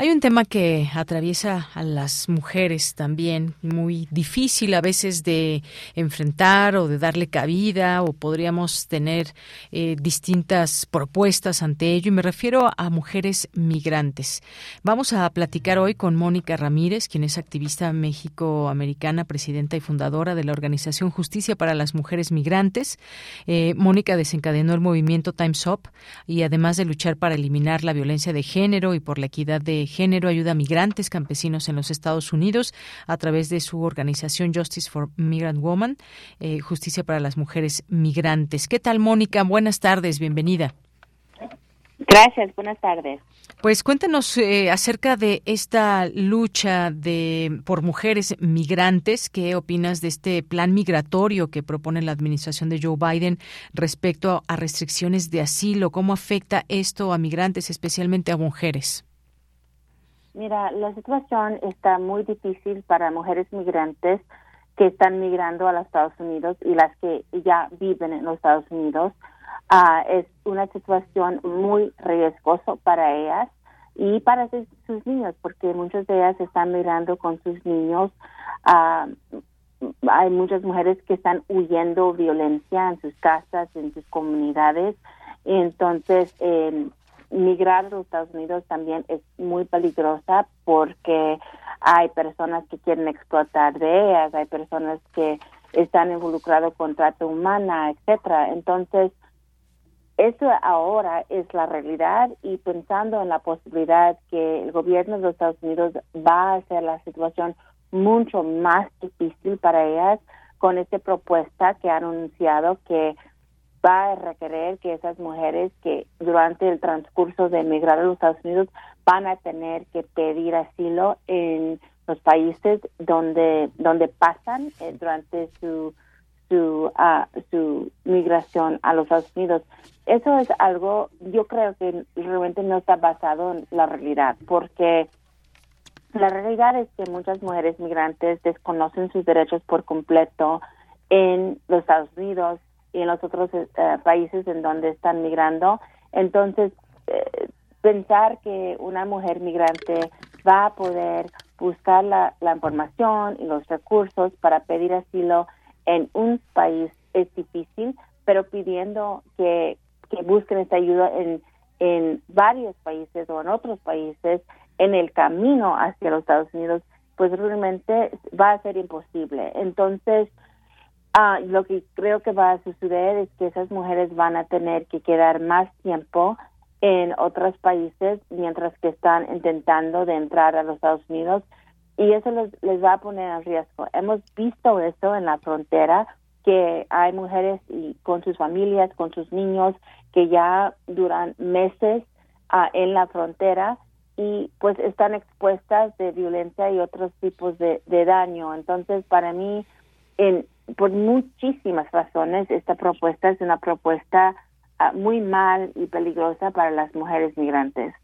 Hay un tema que atraviesa a las mujeres también, muy difícil a veces de enfrentar o de darle cabida, o podríamos tener eh, distintas propuestas ante ello, y me refiero a mujeres migrantes. Vamos a platicar hoy con Mónica Ramírez, quien es activista México-americana, presidenta y fundadora de la organización Justicia para las Mujeres Migrantes. Eh, Mónica desencadenó el movimiento Time's Up y además de luchar para eliminar la violencia de género y por la equidad de género ayuda a migrantes campesinos en los Estados Unidos a través de su organización Justice for Migrant Women, eh, Justicia para las Mujeres Migrantes. ¿Qué tal, Mónica? Buenas tardes, bienvenida. Gracias, buenas tardes. Pues cuéntanos eh, acerca de esta lucha de por mujeres migrantes. ¿Qué opinas de este plan migratorio que propone la administración de Joe Biden respecto a restricciones de asilo? ¿Cómo afecta esto a migrantes, especialmente a mujeres? Mira, la situación está muy difícil para mujeres migrantes que están migrando a los Estados Unidos y las que ya viven en los Estados Unidos. Uh, es una situación muy riesgosa para ellas y para sus niños, porque muchas de ellas están migrando con sus niños. Uh, hay muchas mujeres que están huyendo violencia en sus casas, en sus comunidades. Entonces, eh, migrar a los Estados Unidos también es muy peligrosa porque hay personas que quieren explotar de ellas, hay personas que están involucrados con trata humana, etcétera. Entonces, eso ahora es la realidad y pensando en la posibilidad que el gobierno de los Estados Unidos va a hacer la situación mucho más difícil para ellas con esta propuesta que ha anunciado que va a requerir que esas mujeres que durante el transcurso de emigrar a los Estados Unidos van a tener que pedir asilo en los países donde donde pasan eh, durante su su ah, su migración a los Estados Unidos. Eso es algo, yo creo que realmente no está basado en la realidad, porque la realidad es que muchas mujeres migrantes desconocen sus derechos por completo en los Estados Unidos y en los otros eh, países en donde están migrando. Entonces, eh, pensar que una mujer migrante va a poder buscar la, la información y los recursos para pedir asilo en un país es difícil, pero pidiendo que, que busquen esta ayuda en, en varios países o en otros países en el camino hacia los Estados Unidos, pues realmente va a ser imposible. Entonces, ah, lo que creo que va a suceder es que esas mujeres van a tener que quedar más tiempo en otros países mientras que están intentando de entrar a los Estados Unidos y eso les, va a poner en riesgo. Hemos visto eso en la frontera que hay mujeres y con sus familias, con sus niños que ya duran meses ah, en la frontera y pues están expuestas de violencia y otros tipos de, de daño. Entonces, para mí, en, por muchísimas razones, esta propuesta es una propuesta ah, muy mal y peligrosa para las mujeres migrantes.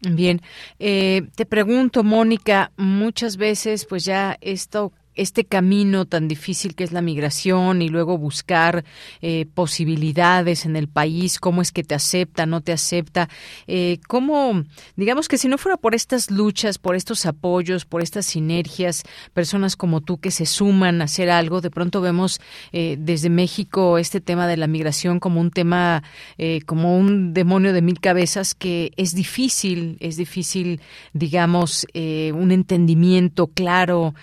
Bien, eh, te pregunto, Mónica, muchas veces pues ya esto este camino tan difícil que es la migración y luego buscar eh, posibilidades en el país, cómo es que te acepta, no te acepta, eh, cómo, digamos que si no fuera por estas luchas, por estos apoyos, por estas sinergias, personas como tú que se suman a hacer algo, de pronto vemos eh, desde México este tema de la migración como un tema, eh, como un demonio de mil cabezas que es difícil, es difícil, digamos, un entendimiento claro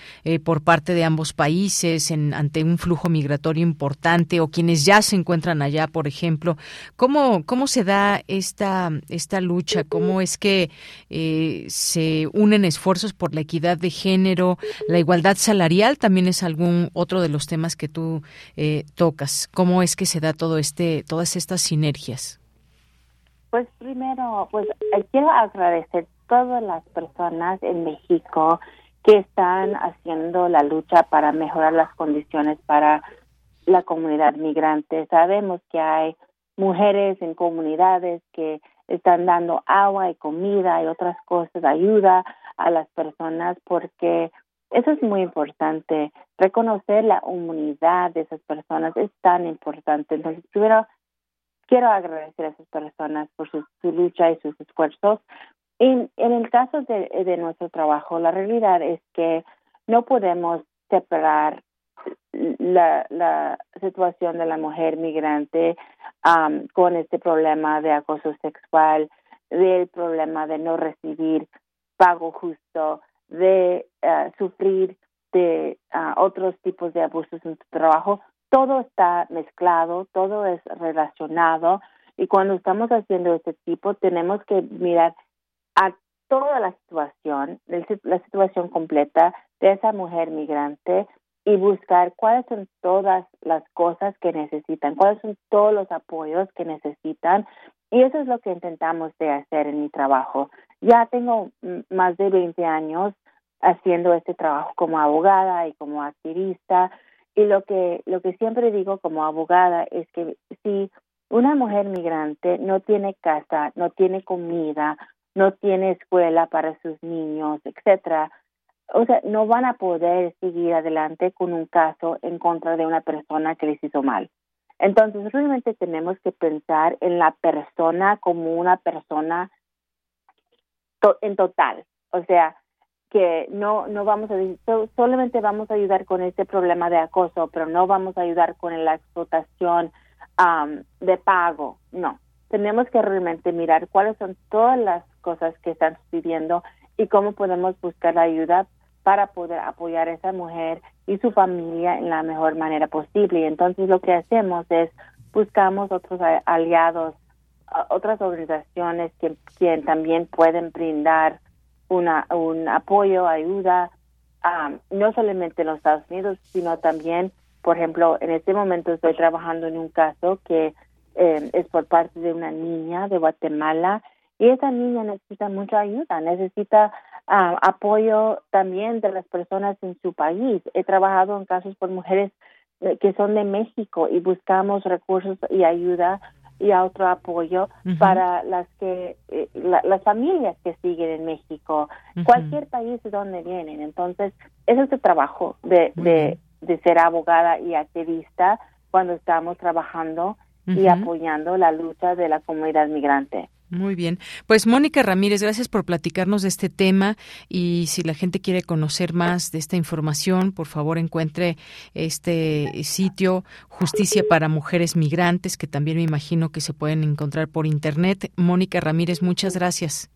por parte de ambos países en, ante un flujo migratorio importante o quienes ya se encuentran allá, por ejemplo. ¿Cómo, cómo se da esta, esta lucha? ¿Cómo es que eh, se unen esfuerzos por la equidad de género? La igualdad salarial también es algún otro de los temas que tú eh, tocas. ¿Cómo es que se da todo este, todas estas sinergias? Pues primero, pues eh, quiero agradecer todas las personas en México que están haciendo la lucha para mejorar las condiciones para la comunidad migrante. Sabemos que hay mujeres en comunidades que están dando agua y comida y otras cosas, ayuda a las personas porque eso es muy importante. Reconocer la humanidad de esas personas es tan importante. Entonces, primero, quiero agradecer a esas personas por su, su lucha y sus esfuerzos, en, en el caso de, nuestro trabajo, la realidad es que no podemos separar la, situación de la mujer migrante um, con este problema de acoso sexual, del problema de no recibir pago justo, de uh, sufrir de uh, otros tipos de abusos en su trabajo. Todo está mezclado, todo es relacionado y cuando estamos haciendo este tipo tenemos que mirar a toda la situación, la situación completa de esa mujer migrante y buscar cuáles son todas las cosas que necesitan, cuáles son todos los apoyos que necesitan. Y eso es lo que intentamos de hacer en mi trabajo. Ya tengo más de 20 años haciendo este trabajo como abogada y como activista y lo que lo que siempre digo como abogada es que si una mujer migrante no tiene casa, no tiene comida, no tiene escuela para sus niños, etcétera. O sea, no van a poder seguir adelante con un caso en contra de una persona que les hizo mal. Entonces, realmente tenemos que pensar en la persona como una persona en total. O sea, que no no vamos a solamente vamos a ayudar con este problema de acoso, pero no vamos a ayudar con la explotación de pago. No, tenemos que realmente mirar cuáles son todas las cosas que están sucediendo y cómo podemos buscar ayuda para poder apoyar a esa mujer y su familia en la mejor manera posible. Entonces lo que hacemos es buscamos otros aliados, otras organizaciones que, también pueden brindar una, un apoyo, ayuda, no solamente en los Estados Unidos, sino también, por ejemplo, en este momento estoy trabajando en un caso que eh, es por parte de una niña de Guatemala y esa niña necesita mucha ayuda, necesita ah, apoyo también de las personas en su país. He trabajado en casos por mujeres eh, que son de México y buscamos recursos y ayuda y otro apoyo para las que eh, las familias que siguen en México, cualquier país de donde vienen. Entonces, ese es el trabajo de, de, de ser abogada y activista cuando estamos trabajando y apoyando la lucha de la comunidad migrante. Muy bien. Pues Mónica Ramírez, gracias por platicarnos de este tema y si la gente quiere conocer más de esta información, por favor encuentre este sitio Justicia para Mujeres Migrantes, que también me imagino que se pueden encontrar por internet. Mónica Ramírez, muchas gracias.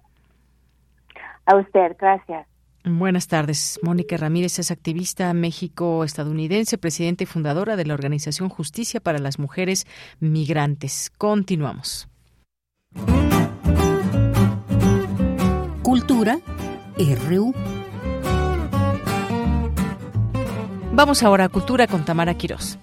A usted, gracias. Buenas tardes. Mónica Ramírez es activista México-estadounidense, presidenta y fundadora de la organización Justicia para las Mujeres Migrantes. Continuamos. Cultura RU. Vamos ahora a Cultura con Tamara Quirós.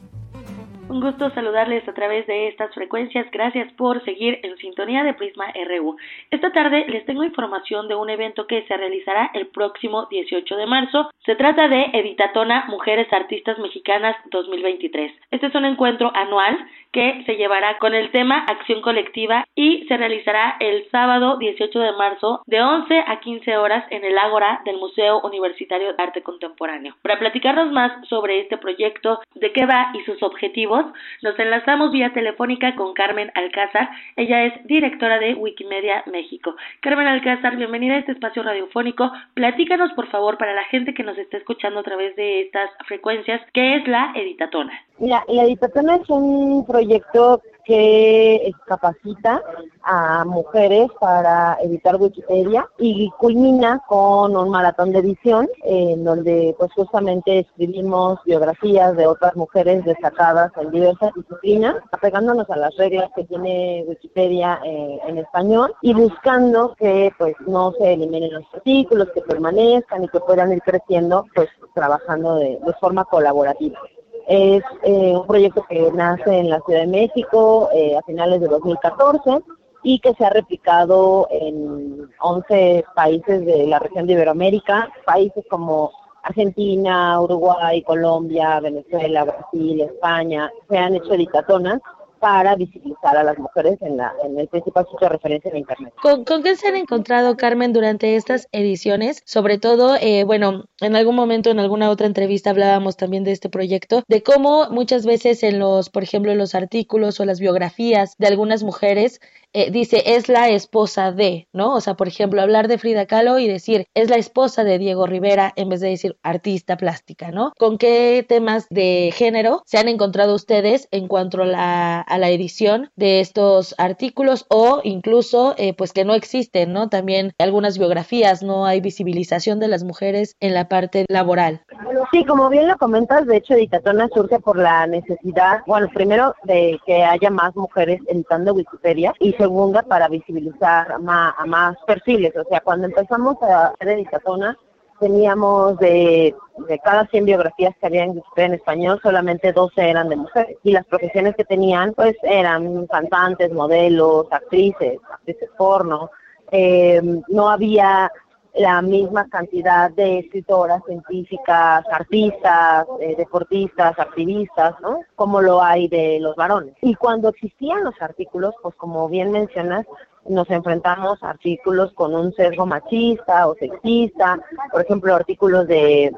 Un gusto saludarles a través de estas frecuencias. Gracias por seguir en sintonía de Prisma RU. Esta tarde les tengo información de un evento que se realizará el próximo 18 de marzo. Se trata de Editatona Mujeres Artistas Mexicanas 2023. Este es un encuentro anual que se llevará con el tema Acción Colectiva y se realizará el sábado 18 de marzo de 11 a 15 horas en el Ágora del Museo Universitario de Arte Contemporáneo. Para platicarnos más sobre este proyecto, de qué va y sus objetivos, nos enlazamos vía telefónica con Carmen Alcázar. Ella es directora de Wikimedia México. Carmen Alcázar, bienvenida a este espacio radiofónico. Platícanos, por favor, para la gente que nos está escuchando a través de estas frecuencias, ¿qué es la Editatona? Mira, la Editatona es un proyecto que capacita a mujeres para editar Wikipedia y culmina con un maratón de edición en donde pues justamente escribimos biografías de otras mujeres destacadas en diversas disciplinas, apegándonos a las reglas que tiene Wikipedia eh, en español y buscando que pues no se eliminen los artículos, que permanezcan y que puedan ir creciendo pues trabajando de forma colaborativa. Es eh, un proyecto que nace en la Ciudad de México eh, a finales de 2014 y que se ha replicado en 11 países de la región de Iberoamérica, países como Argentina, Uruguay, Colombia, Venezuela, Brasil, España, se han hecho editatonas para visibilizar a las mujeres en, la, en el principal sitio de referencia en Internet. ¿Con, qué se han encontrado, Carmen, durante estas ediciones? Sobre todo, eh, bueno, en algún momento, en alguna otra entrevista hablábamos también de este proyecto, de cómo muchas veces en los, por ejemplo, en los artículos o las biografías de algunas mujeres, eh, dice es la esposa de, ¿no? O sea, por ejemplo, hablar de Frida Kahlo y decir es la esposa de Diego Rivera en vez de decir artista plástica, ¿no? ¿Con qué temas de género se han encontrado ustedes en cuanto a la, a la edición de estos artículos o incluso eh, pues que no existen, ¿no? También algunas biografías, no hay visibilización de las mujeres en la parte laboral. Sí, como bien lo comentas, de hecho Editatona surge por la necesidad, bueno, primero de que haya más mujeres editando Wikipedia y segunda para visibilizar a más, perfiles. O sea, cuando empezamos a hacer Editatona, teníamos de, de, cada 100 biografías que había en, en español, solamente 12 eran de mujeres. Y las profesiones que tenían, pues eran cantantes, modelos, actrices, actrices porno. Eh, no había la misma cantidad de escritoras, científicas, artistas, eh, deportistas, activistas, ¿no? Como lo hay de los varones. Y cuando existían los artículos, pues como bien mencionas, nos enfrentamos a artículos con un sesgo machista o sexista, por ejemplo, artículos de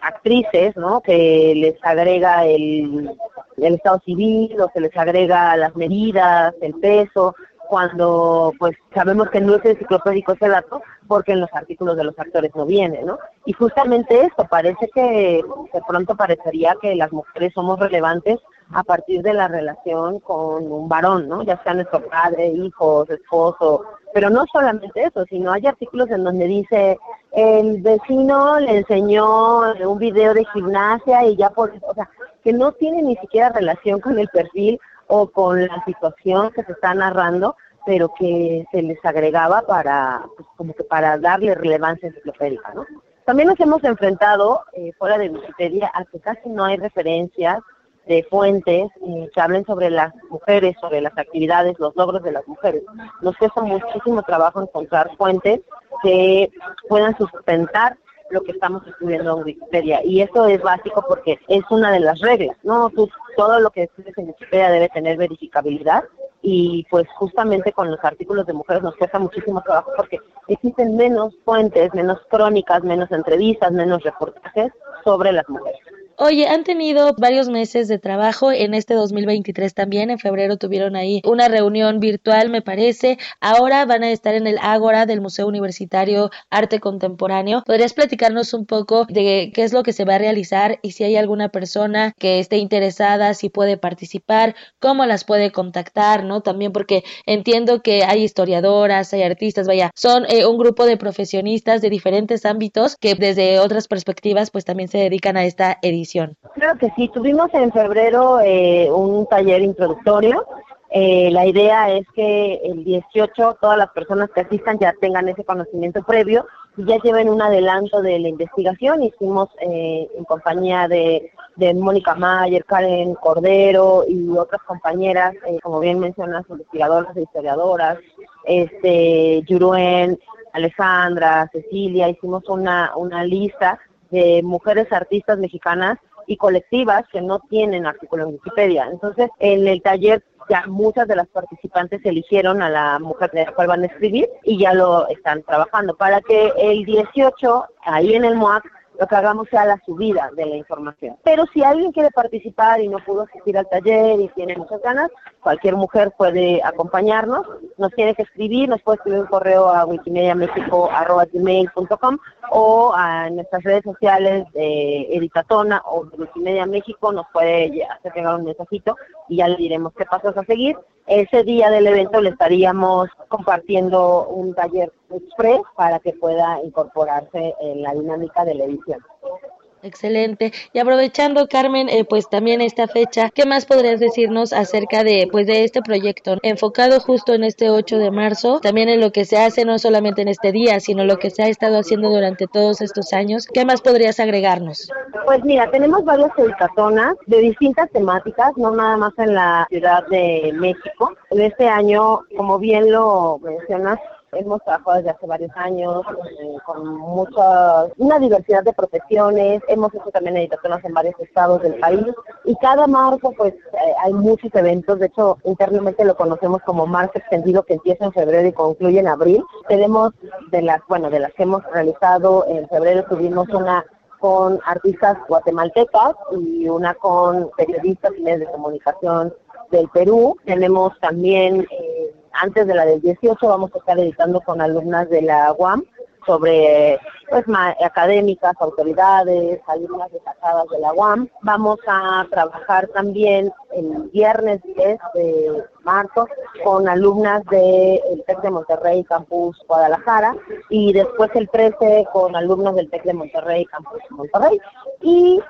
actrices, ¿no? Que les agrega el, estado civil o se les agrega las medidas, el peso, cuando pues sabemos que no es enciclopédico ese dato porque en los artículos de los actores no viene, ¿no? Y justamente esto, parece que de pronto parecería que las mujeres somos relevantes a partir de la relación con un varón, ¿no? Ya sea nuestro padre, hijos, esposo, pero no solamente eso, sino hay artículos en donde dice el vecino le enseñó un video de gimnasia y ya por, o sea, que no tiene ni siquiera relación con el perfil o con la situación que se está narrando, pero que se les agregaba para, pues, como que para darle relevancia enciclopédica, ¿no? También nos hemos enfrentado, eh, fuera de Wikipedia, a que casi no hay referencias de fuentes eh, que hablen sobre las mujeres, sobre las actividades, los logros de las mujeres. Nos cuesta muchísimo trabajo encontrar fuentes que puedan sustentar lo que estamos estudiando en Wikipedia. Y eso es básico porque es una de las reglas, ¿no? todo lo que estudias en Wikipedia debe tener verificabilidad y pues justamente con los artículos de mujeres nos cuesta muchísimo trabajo porque existen menos fuentes, menos crónicas, menos entrevistas, menos reportajes sobre las mujeres. Oye, han tenido varios meses de trabajo en este 2023 también. En febrero tuvieron ahí una reunión virtual, me parece. Ahora van a estar en el Ágora del Museo Universitario Arte Contemporáneo. ¿Podrías platicarnos un poco de qué es lo que se va a realizar y si hay alguna persona que esté interesada, si puede participar, cómo las puede contactar, ¿no? También porque entiendo que hay historiadoras, hay artistas, vaya, son eh, un grupo de profesionistas de diferentes ámbitos que desde otras perspectivas pues también se dedican a esta edición. Claro que sí, tuvimos en febrero eh, un taller introductorio eh, la idea es que el 18 todas las personas que asistan ya tengan ese conocimiento previo y ya lleven un adelanto de la investigación. Hicimos eh, en compañía de, de Mónica Mayer, Karen Cordero y otras compañeras, eh, como bien mencionas, investigadoras e historiadoras, este, Yuruen, Alejandra, Cecilia, hicimos una, una lista de mujeres artistas mexicanas y colectivas que no tienen artículo en Wikipedia. Entonces, en el taller ya muchas de las participantes eligieron a la mujer de la cual van a escribir y ya lo están trabajando para que el 18 ahí en el MOAC lo que hagamos sea la subida de la información. Pero si alguien quiere participar y no pudo asistir al taller y tiene muchas ganas, cualquier mujer puede acompañarnos, nos tiene que escribir, nos puede escribir un correo a wikimediamexico.com o a nuestras redes sociales de Editatona o de Wikimedia México, nos puede hacer llegar un mensajito y ya le diremos qué pasos a seguir. Ese día del evento le estaríamos compartiendo un taller express para que pueda incorporarse en la dinámica de la Excelente. Y aprovechando, Carmen, eh, pues también esta fecha, ¿qué más podrías decirnos acerca de, pues, de este proyecto enfocado justo en este 8 de marzo, también en lo que se hace no solamente en este día, sino lo que se ha estado haciendo durante todos estos años? ¿Qué más podrías agregarnos? Pues mira, tenemos varias editatonas de distintas temáticas, no nada más en la Ciudad de México. En este año, como bien lo mencionas, hemos trabajado desde hace varios años eh, con mucha, una diversidad de profesiones, hemos hecho también editaciones en varios estados del país y cada marzo pues eh, hay muchos eventos, de hecho internamente lo conocemos como marzo extendido que empieza en febrero y concluye en abril. Tenemos de las, bueno, de las que hemos realizado en febrero tuvimos una con artistas guatemaltecas y una con periodistas y medios de comunicación del Perú. Tenemos también eh, antes de la del 18 vamos a estar editando con alumnas de la UAM sobre pues académicas, autoridades, alumnas destacadas de la UAM. Vamos a trabajar también el viernes 10 de marzo con alumnas del TEC de Monterrey, Campus Guadalajara, y después el 13 con alumnos del TEC de Monterrey, Campus Monterrey. Y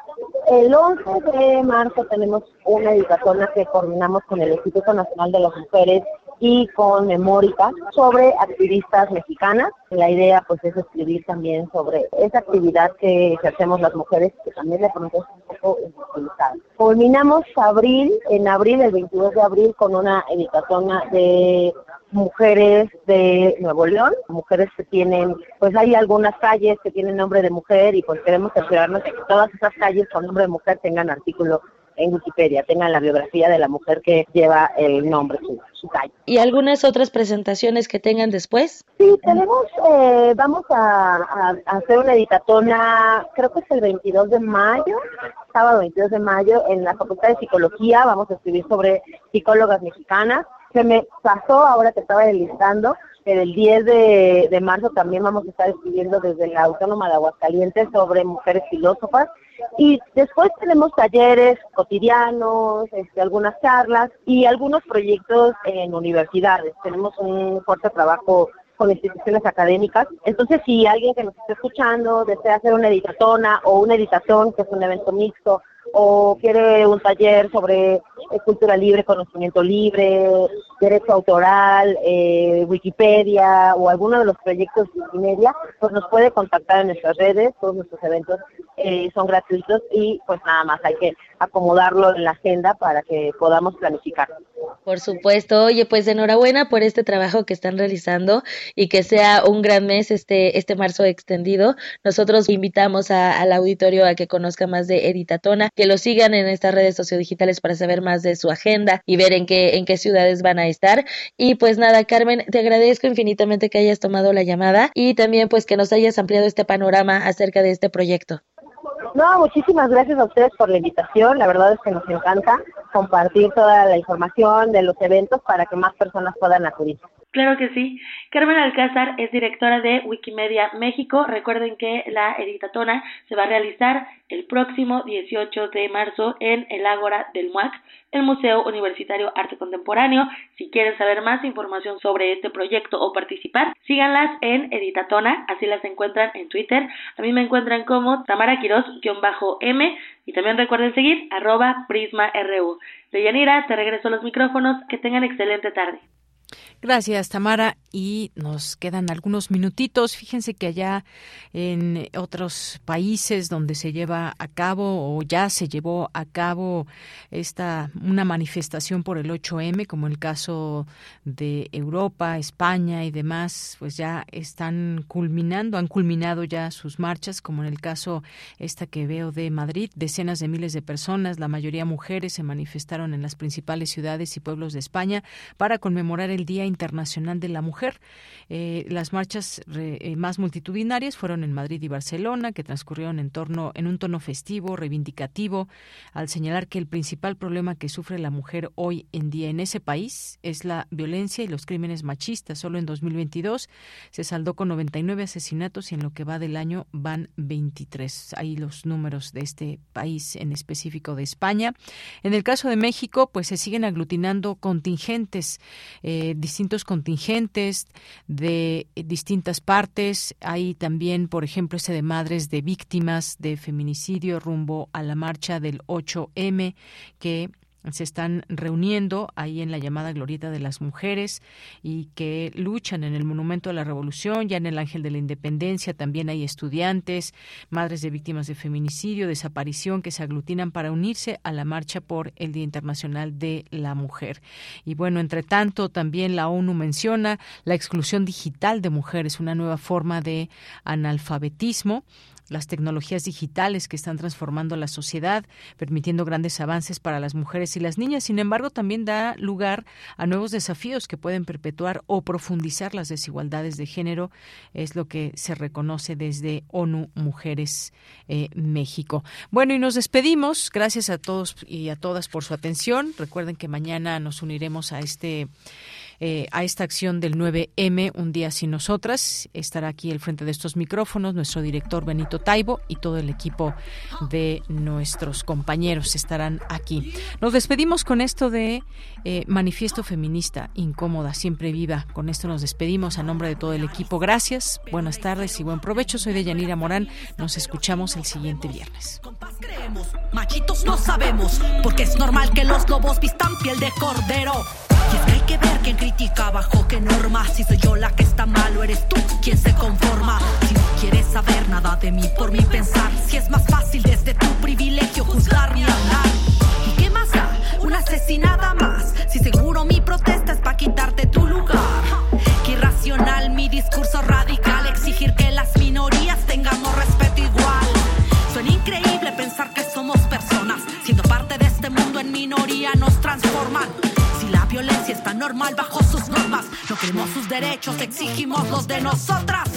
el 11 de marzo tenemos una editación que coordinamos con el Instituto Nacional de las Mujeres y con Memórica sobre activistas mexicanas. La idea pues es escribir también sobre esa actividad que hacemos las mujeres, que también pronto es un poco utilizada. Culminamos abril, en abril, el 22 de abril, con una editatona de mujeres de Nuevo León, mujeres que tienen, pues hay algunas calles que tienen nombre de mujer y pues queremos asegurarnos que todas esas calles con nombre de mujer tengan artículo en Wikipedia tengan la biografía de la mujer que lleva el nombre, su, su calle. ¿Y algunas otras presentaciones que tengan después? Sí, tenemos, eh, vamos a, hacer una editatona, creo que es el 22 de mayo, sábado 22 de mayo, en la Facultad de Psicología, vamos a escribir sobre psicólogas mexicanas. Se me pasó ahora que estaba listando, que el 10 de, marzo también vamos a estar escribiendo desde la Autónoma de Aguascalientes sobre mujeres filósofas y después tenemos talleres cotidianos, este, algunas charlas y algunos proyectos en universidades. Tenemos un fuerte trabajo con instituciones académicas. Entonces, si alguien que nos está escuchando desea hacer una editatona o una editación, que es un evento mixto, o quiere un taller sobre eh, cultura libre, conocimiento libre, derecho autoral, eh, Wikipedia o alguno de los proyectos de Wikimedia, pues nos puede contactar en nuestras redes, todos nuestros eventos eh, son gratuitos y pues nada más hay que acomodarlo en la agenda para que podamos planificar. Por supuesto, oye, pues enhorabuena por este trabajo que están realizando y que sea un gran mes este, este marzo extendido. Nosotros invitamos al auditorio a que conozca más de Editatona, que lo sigan en estas redes sociodigitales para saber más de su agenda y ver en qué, en qué ciudades van a estar. Y pues nada, Carmen, te agradezco infinitamente que hayas tomado la llamada y también pues que nos hayas ampliado este panorama acerca de este proyecto. No, muchísimas gracias a ustedes por la invitación. La verdad es que nos encanta compartir toda la información de los eventos para que más personas puedan acudir. Claro que sí. Carmen Alcázar es directora de Wikimedia México. Recuerden que la editatona se va a realizar el próximo 18 de marzo en el Ágora del MUAC, el Museo Universitario Arte Contemporáneo. Si quieren saber más información sobre este proyecto o participar, síganlas en Editatona, así las encuentran en Twitter. A mí me encuentran como Tamara Quiroz-M y también recuerden seguir arroba PrismaRU. Deyanira, te regreso los micrófonos. Que tengan excelente tarde. Gracias, Tamara. Y nos quedan algunos minutitos. Fíjense que allá en otros países donde se lleva a cabo o ya se llevó a cabo esta una manifestación por el 8M, como el caso de Europa, España y demás, pues ya están culminando, han culminado ya sus marchas, como en el caso esta que veo de Madrid, decenas de miles de personas, la mayoría mujeres, se manifestaron en las principales ciudades y pueblos de España para conmemorar el Día Internacional de la Mujer. Eh, las marchas eh, más multitudinarias fueron en Madrid y Barcelona, que transcurrieron en, torno, en un tono festivo, reivindicativo, al señalar que el principal problema que sufre la mujer hoy en día en ese país es la violencia y los crímenes machistas. Solo en 2022 se saldó con 99 asesinatos y en lo que va del año van 23. Ahí los números de este país en específico de España. En el caso de México, pues se siguen aglutinando contingentes eh, distintos contingentes de distintas partes. Hay también, por ejemplo, ese de madres de víctimas de feminicidio rumbo a la marcha del 8M que se están reuniendo ahí en la llamada Glorieta de las Mujeres y que luchan en el Monumento a la Revolución, ya en el Ángel de la Independencia también hay estudiantes, madres de víctimas de feminicidio, desaparición, que se aglutinan para unirse a la marcha por el Día Internacional de la Mujer. Y bueno, entre tanto, también la ONU menciona la exclusión digital de mujeres, una nueva forma de analfabetismo las tecnologías digitales que están transformando la sociedad, permitiendo grandes avances para las mujeres y las niñas. Sin embargo, también da lugar a nuevos desafíos que pueden perpetuar o profundizar las desigualdades de género, es lo que se reconoce desde ONU Mujeres eh, México. Bueno, y nos despedimos. Gracias a todos y a todas por su atención. Recuerden que mañana nos uniremos a este eh, a esta acción del 9M, Un día sin nosotras. Estará aquí al frente de estos micrófonos nuestro director Benito Taibo y todo el equipo de nuestros compañeros estarán aquí. Nos despedimos con esto de eh, Manifiesto Feminista, incómoda, siempre viva. Con esto nos despedimos a nombre de todo el equipo. Gracias, buenas tardes y buen provecho. Soy de Yanira Morán. Nos escuchamos el siguiente viernes. Machitos no sabemos, porque es normal que los lobos vistan piel de cordero. Que critica bajo qué norma. Si soy yo la que está mal o eres tú quien se conforma. Si no quieres saber nada de mí por mi pensar, si es más fácil desde tu privilegio juzgar y hablar. ¿Y qué más da? Una asesinada más. Si seguro mi protesta es para quitarte tu lugar. Qué irracional mi discurso radical, exigir que las minorías tengamos respeto igual. Suena increíble pensar que somos personas, siendo parte de este mundo en minoría nos transforman violencia está normal bajo sus normas. No queremos sus derechos, exigimos los de nosotras.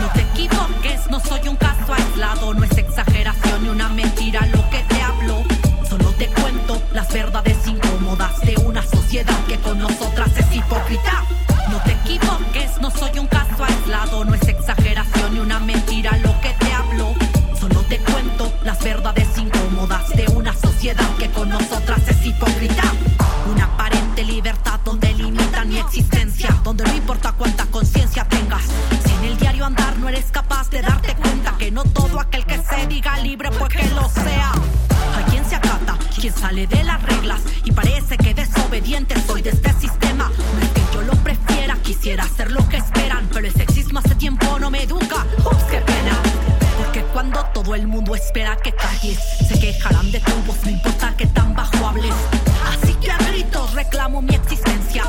No te equivoques, no soy un caso aislado, no es exageración ni una mentira lo que te hablo. Solo te cuento las verdades incómodas de una sociedad que con nosotras es hipócrita. No te equivoques, no soy un caso aislado, no es exageración ni una mentira lo que te hablo. Solo te cuento las verdades incómodas de una sociedad que con nosotras donde no importa cuánta conciencia tengas. Si en el diario andar no eres capaz de darte cuenta que no todo aquel que se diga libre pues que lo sea. Hay quien se acata, quien sale de las reglas y parece que desobediente soy de este sistema. No es que yo lo prefiera, quisiera hacer lo que esperan, pero el sexismo hace tiempo no me educa. Ups, qué pena. Porque cuando todo el mundo espera que calles, se quejarán de tu no importa que tan bajo hables. Así que a gritos reclamo mi existencia.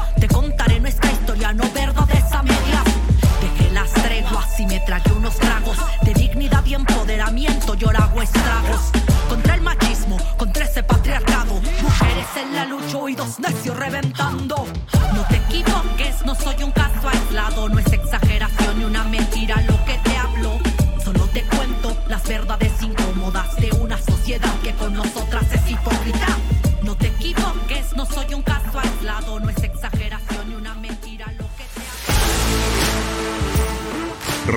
Tragué unos tragos de dignidad y empoderamiento. Yo hago estragos contra el machismo, contra ese patriarcado. Mujeres en la lucha, oídos necios reventando. No te equivoques, no soy un caso aislado, no